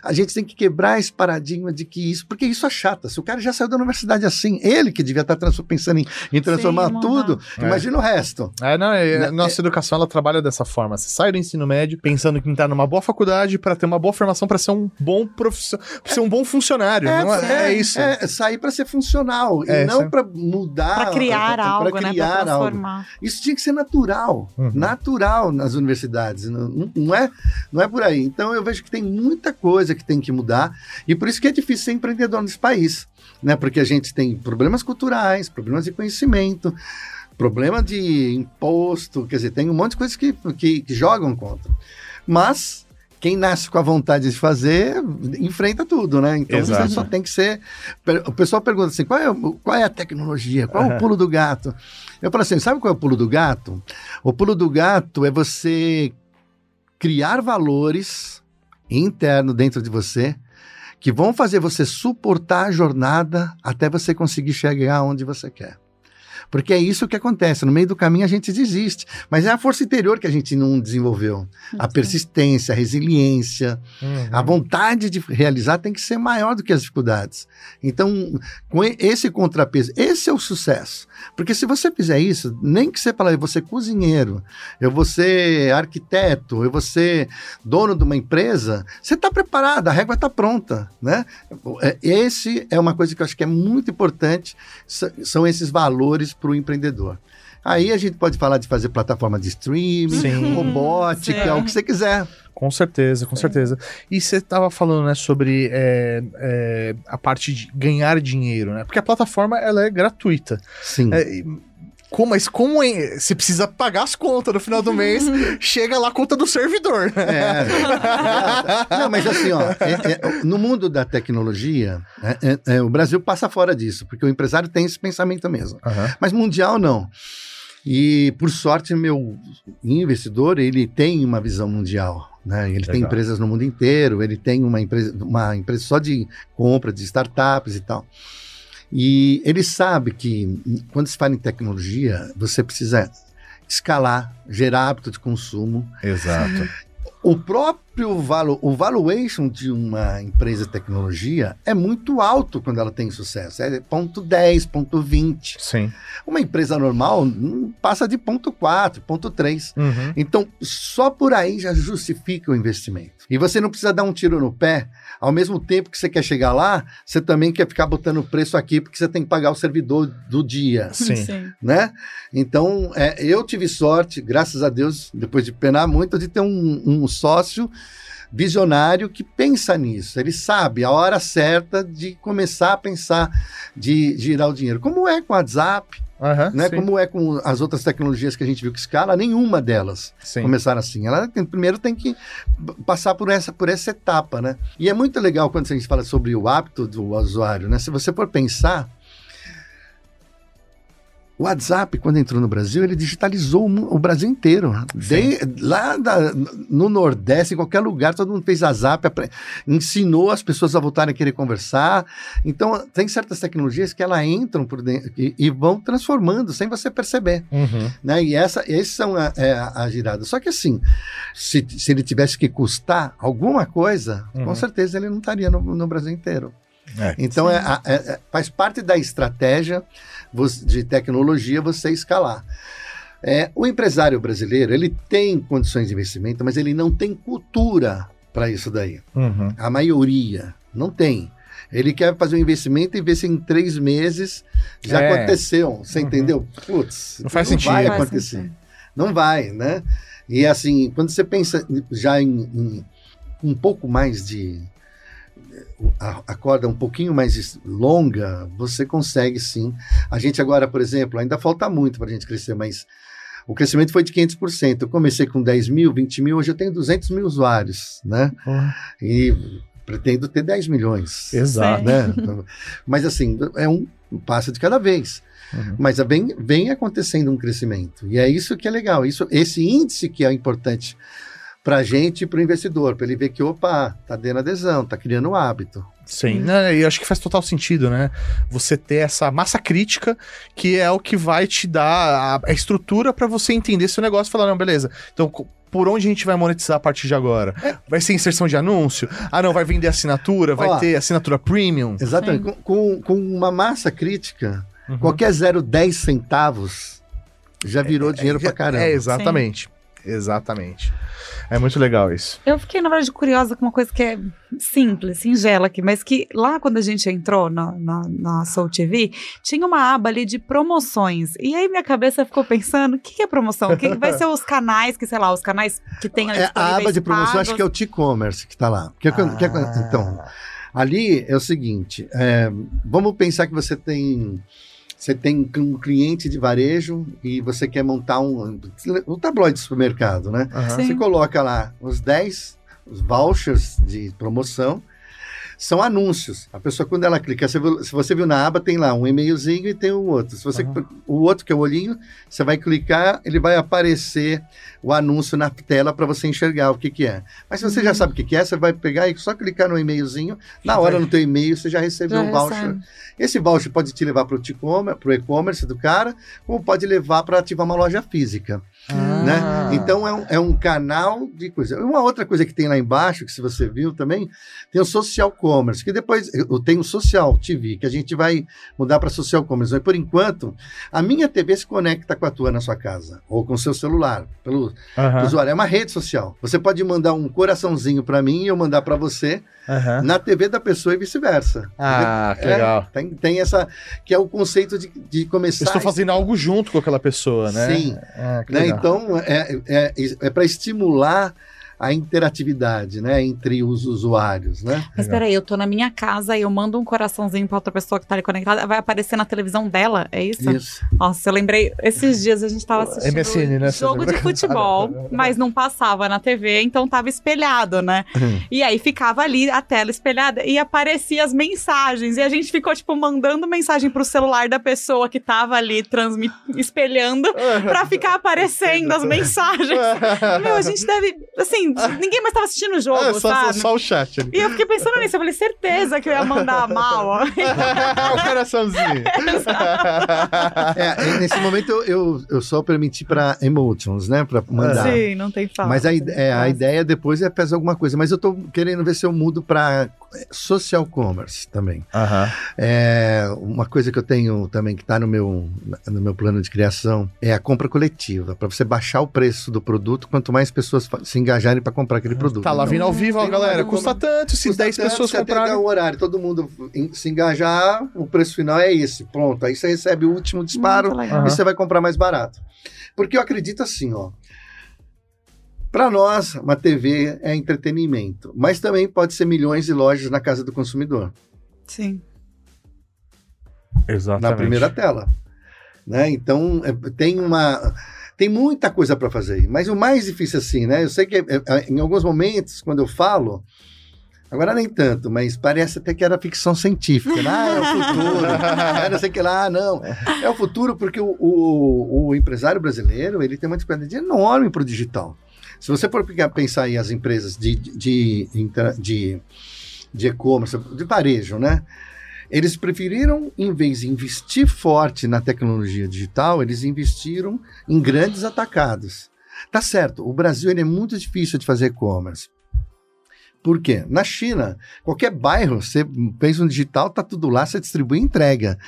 a gente tem que quebrar esse paradigma de que isso, porque isso é chata. Se o cara já saiu da universidade assim, ele que devia estar pensando em, em transformar Sim, tudo, É. imagina o resto. É, não, é- Né, nossa educação ela trabalha dessa forma. Você sai do ensino médio pensando que tá numa boa faculdade para ter uma boa formação para ser um bom profissional, ser um bom funcionário. não é, é isso. É, sair para ser funcional É, e não para mudar. Para criar pra- algo, pra né? criar Para algo. transformar. Isso tinha que ser natural, Uhum. natural nas universidades, não- não é, não é por aí. Então eu vejo que tem muita coisa que tem que mudar e por isso que é difícil ser empreendedor nesse país, né? Porque a gente tem problemas culturais, problemas de conhecimento, problema de imposto, quer dizer, tem um monte de coisas que, que, que jogam contra. Mas quem nasce com a vontade de fazer, enfrenta tudo, né? Então Exato. você só tem que ser. O pessoal pergunta assim: qual é, qual é a tecnologia? Qual é o pulo do gato? Eu falo assim: sabe qual é o pulo do gato? O pulo do gato é você criar valores internos dentro de você que vão fazer você suportar a jornada até você conseguir chegar onde você quer. Porque é isso que acontece. No meio do caminho a gente desiste. Mas é a força interior que a gente não desenvolveu. A persistência, a resiliência, Uhum. a vontade de realizar tem que ser maior do que as dificuldades. Então, com esse contrapeso, esse é o sucesso. Porque se você fizer isso, nem que você fale, eu vou ser cozinheiro, eu vou ser arquiteto, eu vou ser dono de uma empresa, você está preparado, a régua está pronta, né? É, Esse é uma coisa que eu acho que é muito importante, são esses valores para o empreendedor. Aí a gente pode falar de fazer plataforma de streaming, Sim. robótica, Sim. o que você quiser. Com certeza, com certeza. E você estava falando, né, sobre é, é, a parte de ganhar dinheiro, né? Porque a plataforma, ela é gratuita. Sim. É, como, mas como é- você precisa pagar as contas no final do mês, chega lá a conta do servidor, né? É. Não, mas assim, ó, é- é, no mundo da tecnologia, é, é, é, o Brasil passa fora disso, porque o empresário tem esse pensamento mesmo. Aham. Mas mundial não. E por sorte, meu investidor ele tem uma visão mundial. Né? Ele tem Legal. empresas no mundo inteiro, ele tem uma empresa, uma empresa só de compra de startups e tal. E ele sabe que quando se fala em tecnologia, você precisa escalar, gerar hábito de consumo, Exato. o próprio valo, o valuation de uma empresa de tecnologia é muito alto quando ela tem sucesso. É ponto 10, ponto 20. Sim. Uma empresa normal passa de ponto 4, ponto 3. Uhum. Então, só por aí já justifica o investimento. E você não precisa dar um tiro no pé. Ao mesmo tempo que você quer chegar lá, você também quer ficar botando o preço aqui, porque você tem que pagar o servidor do dia Sim. né? Então, é, eu tive sorte, graças a Deus, depois de penar muito, de ter um, um sócio visionário que pensa nisso. Ele sabe a hora certa de começar a pensar de girar o dinheiro. Como é com o WhatsApp, Aham, né? sim. Como é com as outras tecnologias que a gente viu que escala, nenhuma delas Sim. começaram assim. Ela tem- primeiro tem que passar por essa, por essa etapa, né? E é muito legal quando a gente fala sobre o hábito do usuário, né? Se você for pensar, o WhatsApp, quando entrou no Brasil, ele digitalizou o, Brasil inteiro. De- lá da- no Nordeste, em qualquer lugar, todo mundo fez WhatsApp, apre- ensinou as pessoas a voltarem a querer conversar. Então, tem certas tecnologias que elas entram por dentro e, e vão transformando sem você perceber Uhum. né? E essa, esses são a, é, a, a girada. Só que assim, se, se ele tivesse que custar alguma coisa, Uhum. com certeza ele não estaria no, no Brasil inteiro. É. Então é, é- é- faz parte da estratégia de tecnologia você escalar. É, o empresário brasileiro ele tem condições de investimento, mas ele não tem cultura para isso daí. Uhum. A maioria não tem. Ele quer fazer um investimento e ver se em três meses já É. aconteceu. Você Uhum. entendeu? Putz, Não faz vai sentido. Faz acontecer. sentido. Não vai, né? E assim, quando você pensa já em, em um pouco mais de, a, corda um pouquinho mais longa, você consegue sim. A gente agora, por exemplo, ainda falta muito para a gente crescer, mas o crescimento foi de 500%. Eu comecei com 10 mil, 20 mil, hoje eu tenho 200 mil usuários, né? E pretendo ter 10 milhões. Exato. Né? Mas assim, é um passo de cada vez. Uhum. Mas vem, vem acontecendo um crescimento. E é isso que é legal. Isso, esse índice que é importante para a gente e para o investidor, para ele ver que, opa, tá dando adesão, tá criando um hábito. Sim, né, e acho que faz total sentido, né? Você ter essa massa crítica que é o que vai te dar a, a estrutura para você entender seu negócio e falar, não, beleza, então por onde a gente vai monetizar a partir de agora? Vai ser inserção de anúncio? Ah, não, vai vender assinatura, vai Ó. ter assinatura premium? Exatamente. Com, com, com uma massa crítica, Uhum. qualquer 0,10 centavos já virou dinheiro pra caramba. É, exatamente. Exatamente. É muito legal isso. Eu fiquei, na verdade, curiosa com uma coisa que é simples, singela aqui, mas que lá quando a gente entrou na, na, na Soul TV, tinha uma aba ali de promoções. E aí minha cabeça ficou pensando, o que, que é promoção? O que, que vai ser os canais, que sei lá, os canais que tem ali É, a aba de promoção, acho que é o... T-commerce que está lá. Que, que- que- Ah. então, ali é o seguinte: é, vamos pensar que você tem. Você tem um cliente de varejo e você quer montar um, um tabloide de supermercado, né? Sim. Você coloca lá os 10 os vouchers de promoção, são anúncios. A pessoa, quando ela clica, se vo- se você viu na aba, tem lá um e-mailzinho e tem o outro. Se você, Aham. O outro, que é o olhinho, você vai clicar, ele vai aparecer o anúncio na tela para você enxergar o que, que é. Mas se você já sabe o que, que é, você vai pegar e só clicar no e-mailzinho, na hora no teu e-mail você já recebeu Já um voucher. recebe. Esse voucher pode te levar para o e-commerce do cara, como pode levar para ativar uma loja física Ah. né? Então é um, é um canal de coisa. Uma outra coisa que tem lá embaixo, que se você viu também, tem o social commerce, que depois eu tenho o social TV, que a gente vai mudar para social commerce. Mas por enquanto, a minha TV se conecta com a tua na sua casa ou com o seu celular, pelo Aham. usuário. É uma rede social. Você pode mandar um coraçãozinho para mim e eu mandar para você Aham. na TV da pessoa e vice-versa. Ah, que É, legal. Tem, tem essa que é o conceito de, de Eu começar estou fazendo algo junto com aquela pessoa, né? Sim. Ah, que né? legal. Então, é, é, é para estimular a interatividade né, entre os usuários. Né? Mas Legal. peraí, eu tô na minha casa e eu mando um coraçãozinho pra outra pessoa que tá ali conectada, vai aparecer na televisão dela, é isso? Isso. Nossa, eu lembrei, esses dias a gente tava assistindo MSN, né? jogo de futebol, mas não passava na TV, então tava espelhado, né? Uhum. E aí ficava ali a tela espelhada e aparecia as mensagens. E a gente ficou, tipo, mandando mensagem pro celular da pessoa que tava ali transmit... espelhando pra ficar aparecendo as mensagens. Meu, a gente deve. Assim, ninguém mais tava assistindo o jogo, É, só, sabe? só o chat ali. E eu fiquei pensando nisso, eu falei, certeza que eu ia mandar mal. ó. o coraçãozinho. É, nesse momento eu, eu, eu só permiti para emotions, né? Para mandar. Sim, não tem fala. Mas a, é, a ideia depois é fazer alguma coisa. Mas eu tô querendo ver se eu mudo para social commerce também. É, uma coisa que eu tenho também que está no meu, no meu plano de criação é a compra coletiva, para você baixar o preço do produto, quanto mais pessoas se engajarem para comprar aquele produto. Tá lá Então, vindo ao vivo, ó, galera. Custa tanto se Custa 10 tanto, pessoas comprarem. um horário, todo mundo se engajar, o preço final é esse. Pronto, aí você recebe o último disparo e você vai comprar mais barato. Porque eu acredito assim, ó. Para nós, uma TV é entretenimento, mas também pode ser milhões de lojas na casa do consumidor, Sim. Exatamente. na primeira tela. Né? Então, é, tem uma tem muita coisa para fazer, mas o mais difícil assim, né? Eu sei que é, é, em alguns momentos quando eu falo, agora nem tanto, mas parece até que era ficção científica, né? Ah, é o futuro. é, não sei o que lá, não. É o futuro porque o, o, o empresário brasileiro ele tem uma disponibilidade enorme para o digital. Se você for pensar aí as empresas de, de, de, de, de e-commerce, de varejo, né? Eles preferiram, em vez de investir forte na tecnologia digital, eles investiram em grandes atacados. Tá certo, o Brasil é muito difícil de fazer e-commerce. Por quê? Na China, qualquer bairro, você pensa no digital, tá tudo lá, você distribui e entrega.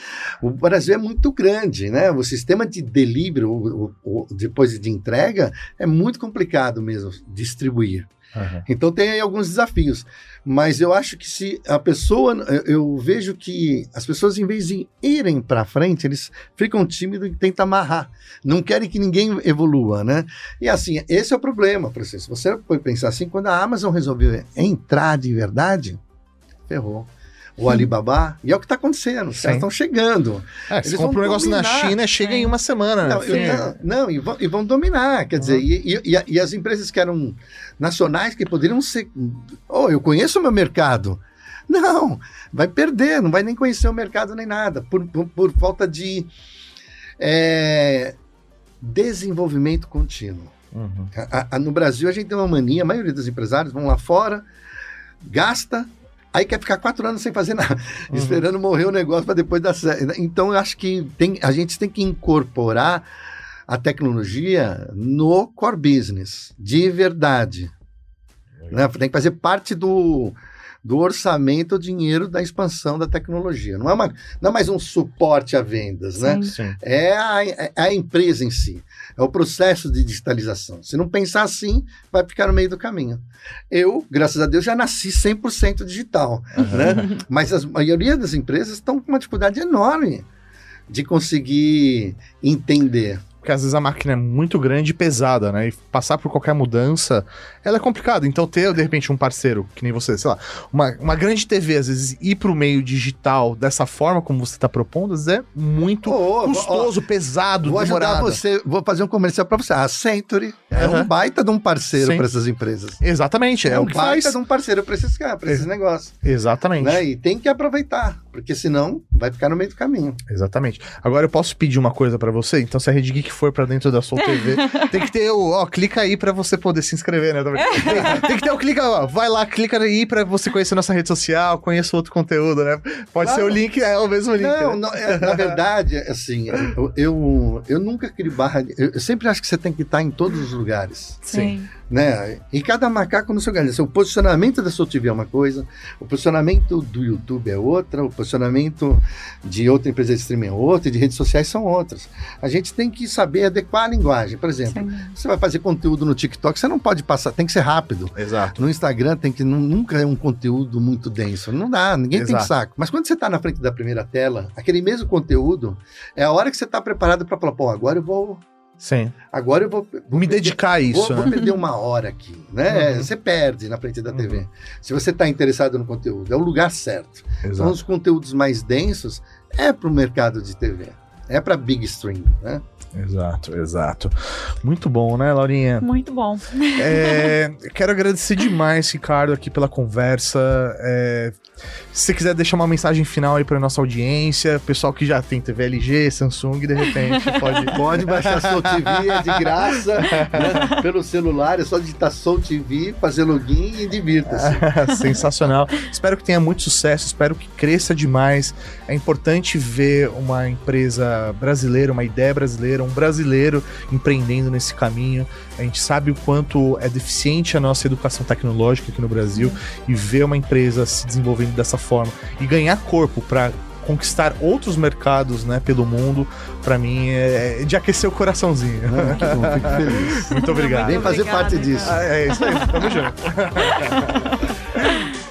O Brasil é muito grande, né? O sistema de delivery, o, o- o- depois de entrega, é muito complicado mesmo distribuir. Aham. Então tem aí alguns desafios. Mas eu acho que se a pessoa. eu- vejo que as pessoas, em vez de irem para frente, eles ficam tímidos e tentam amarrar. Não querem que ninguém evolua, né? E assim, esse é o problema, exemplo. Se você for pensar assim, quando a Amazon resolveu entrar de verdade, ferrou. O Alibaba, e é o que está acontecendo, os caras estão chegando. É, Eles compra um negócio na. China, chega em uma semana, né? Não, eu- não, e, vão, e vão dominar, quer dizer, e, e- e- e as empresas que eram nacionais, que poderiam ser. Oh, eu conheço o meu mercado. Não, vai perder, não vai nem conhecer o mercado nem nada, por, por, por falta de é, desenvolvimento contínuo. Uhum. A- a- no Brasil, a gente tem uma mania, a maioria dos empresários vão lá fora, gasta, aí quer ficar quatro anos sem fazer nada, Uhum. esperando morrer o negócio para depois dar certo. Então, eu acho que tem, a gente tem que incorporar a tecnologia no core business, de verdade. Né? Tem que fazer parte do, do orçamento, o dinheiro da expansão da tecnologia. Não é, uma, não é mais um suporte a vendas, né? Sim. Sim. é a, é a empresa em si, é o processo de digitalização. Se não pensar assim, vai ficar no meio do caminho. Eu, graças a Deus, já nasci 100% digital, né? Mas as- a maioria das empresas estão com uma dificuldade enorme de conseguir entender. Porque às vezes a máquina é muito grande e pesada, né? E passar por qualquer mudança, ela é complicado. Então ter, de repente, um parceiro, que nem você, sei lá, uma, uma grande TV, às vezes, ir pro meio digital dessa forma como você tá propondo, às vezes é muito Ô, ô, custoso, pesado, Vou ajudar demorado. você, vou fazer um comercial para você. A Century é um baita de um parceiro para essas empresas. Exatamente, é, É, o um que baita faz. de um parceiro para esses, caras, pra esses negócios. Exatamente. Né? E tem que aproveitar, porque senão vai ficar no meio do caminho. Exatamente. Agora eu posso pedir uma coisa pra você? Então, se a Rede Geek for pra dentro da sua TV, tem que ter o, ó, clica aí pra você poder se inscrever, né? Tem, tem que ter o clica, ó, vai lá, clica aí pra você conhecer nossa rede social, conheça outro conteúdo, né? Pode Claro. ser o link, é o mesmo link. Não, né? não, é, na verdade, assim, eu, eu, eu nunca crio barra. Eu, eu sempre acho que você tem que estar em todos os lugares. Sim. Né? E cada macaco no seu lugar. Assim, O posicionamento da sua TV é uma coisa, o posicionamento do YouTube é outra, o posicionamento de outra empresa de streaming é outra, e de redes sociais são outras. A gente tem que saber adequar a linguagem. Por exemplo, Sim. você vai fazer conteúdo no TikTok, você não pode passar, tem que ser rápido. Exato. No Instagram tem que nu- nunca é um conteúdo muito denso. Não dá, ninguém tem Exato. saco. Mas quando você está na frente da primeira tela, aquele mesmo conteúdo é a hora que você está preparado para falar, pô, agora eu vou, Sim. agora eu vou, vou Me perder- dedicar a isso, Vou, vou né? perder uma hora aqui, né? Uhum. Você perde na frente da TV. Se você está interessado no conteúdo, é o lugar certo. Então, Exato. os conteúdos mais densos é para o mercado de TV, é para big stream, né? Exato, exato. Muito bom, né, Laurinha? Muito bom. É, quero agradecer demais, Ricardo, aqui pela conversa. É, se você quiser deixar uma mensagem final aí para nossa audiência, pessoal que já tem TV LG, Samsung, de repente pode. Pode baixar Soul TV, é de graça, né? pelo celular, é só digitar Soul TV, fazer login e divirta-se. Sensacional. Espero que tenha muito sucesso, espero que cresça demais. É importante ver uma empresa brasileira, uma ideia brasileira, um brasileiro empreendendo nesse caminho. A gente sabe o quanto é deficiente a nossa educação tecnológica aqui no Brasil e ver uma empresa se desenvolvendo dessa forma e ganhar corpo para conquistar outros mercados, né, pelo mundo, para mim é de aquecer o coraçãozinho. Ah, que bom, fico feliz. Muito obrigado. Vem fazer Obrigada, parte disso. Ah, É isso aí, tamo junto.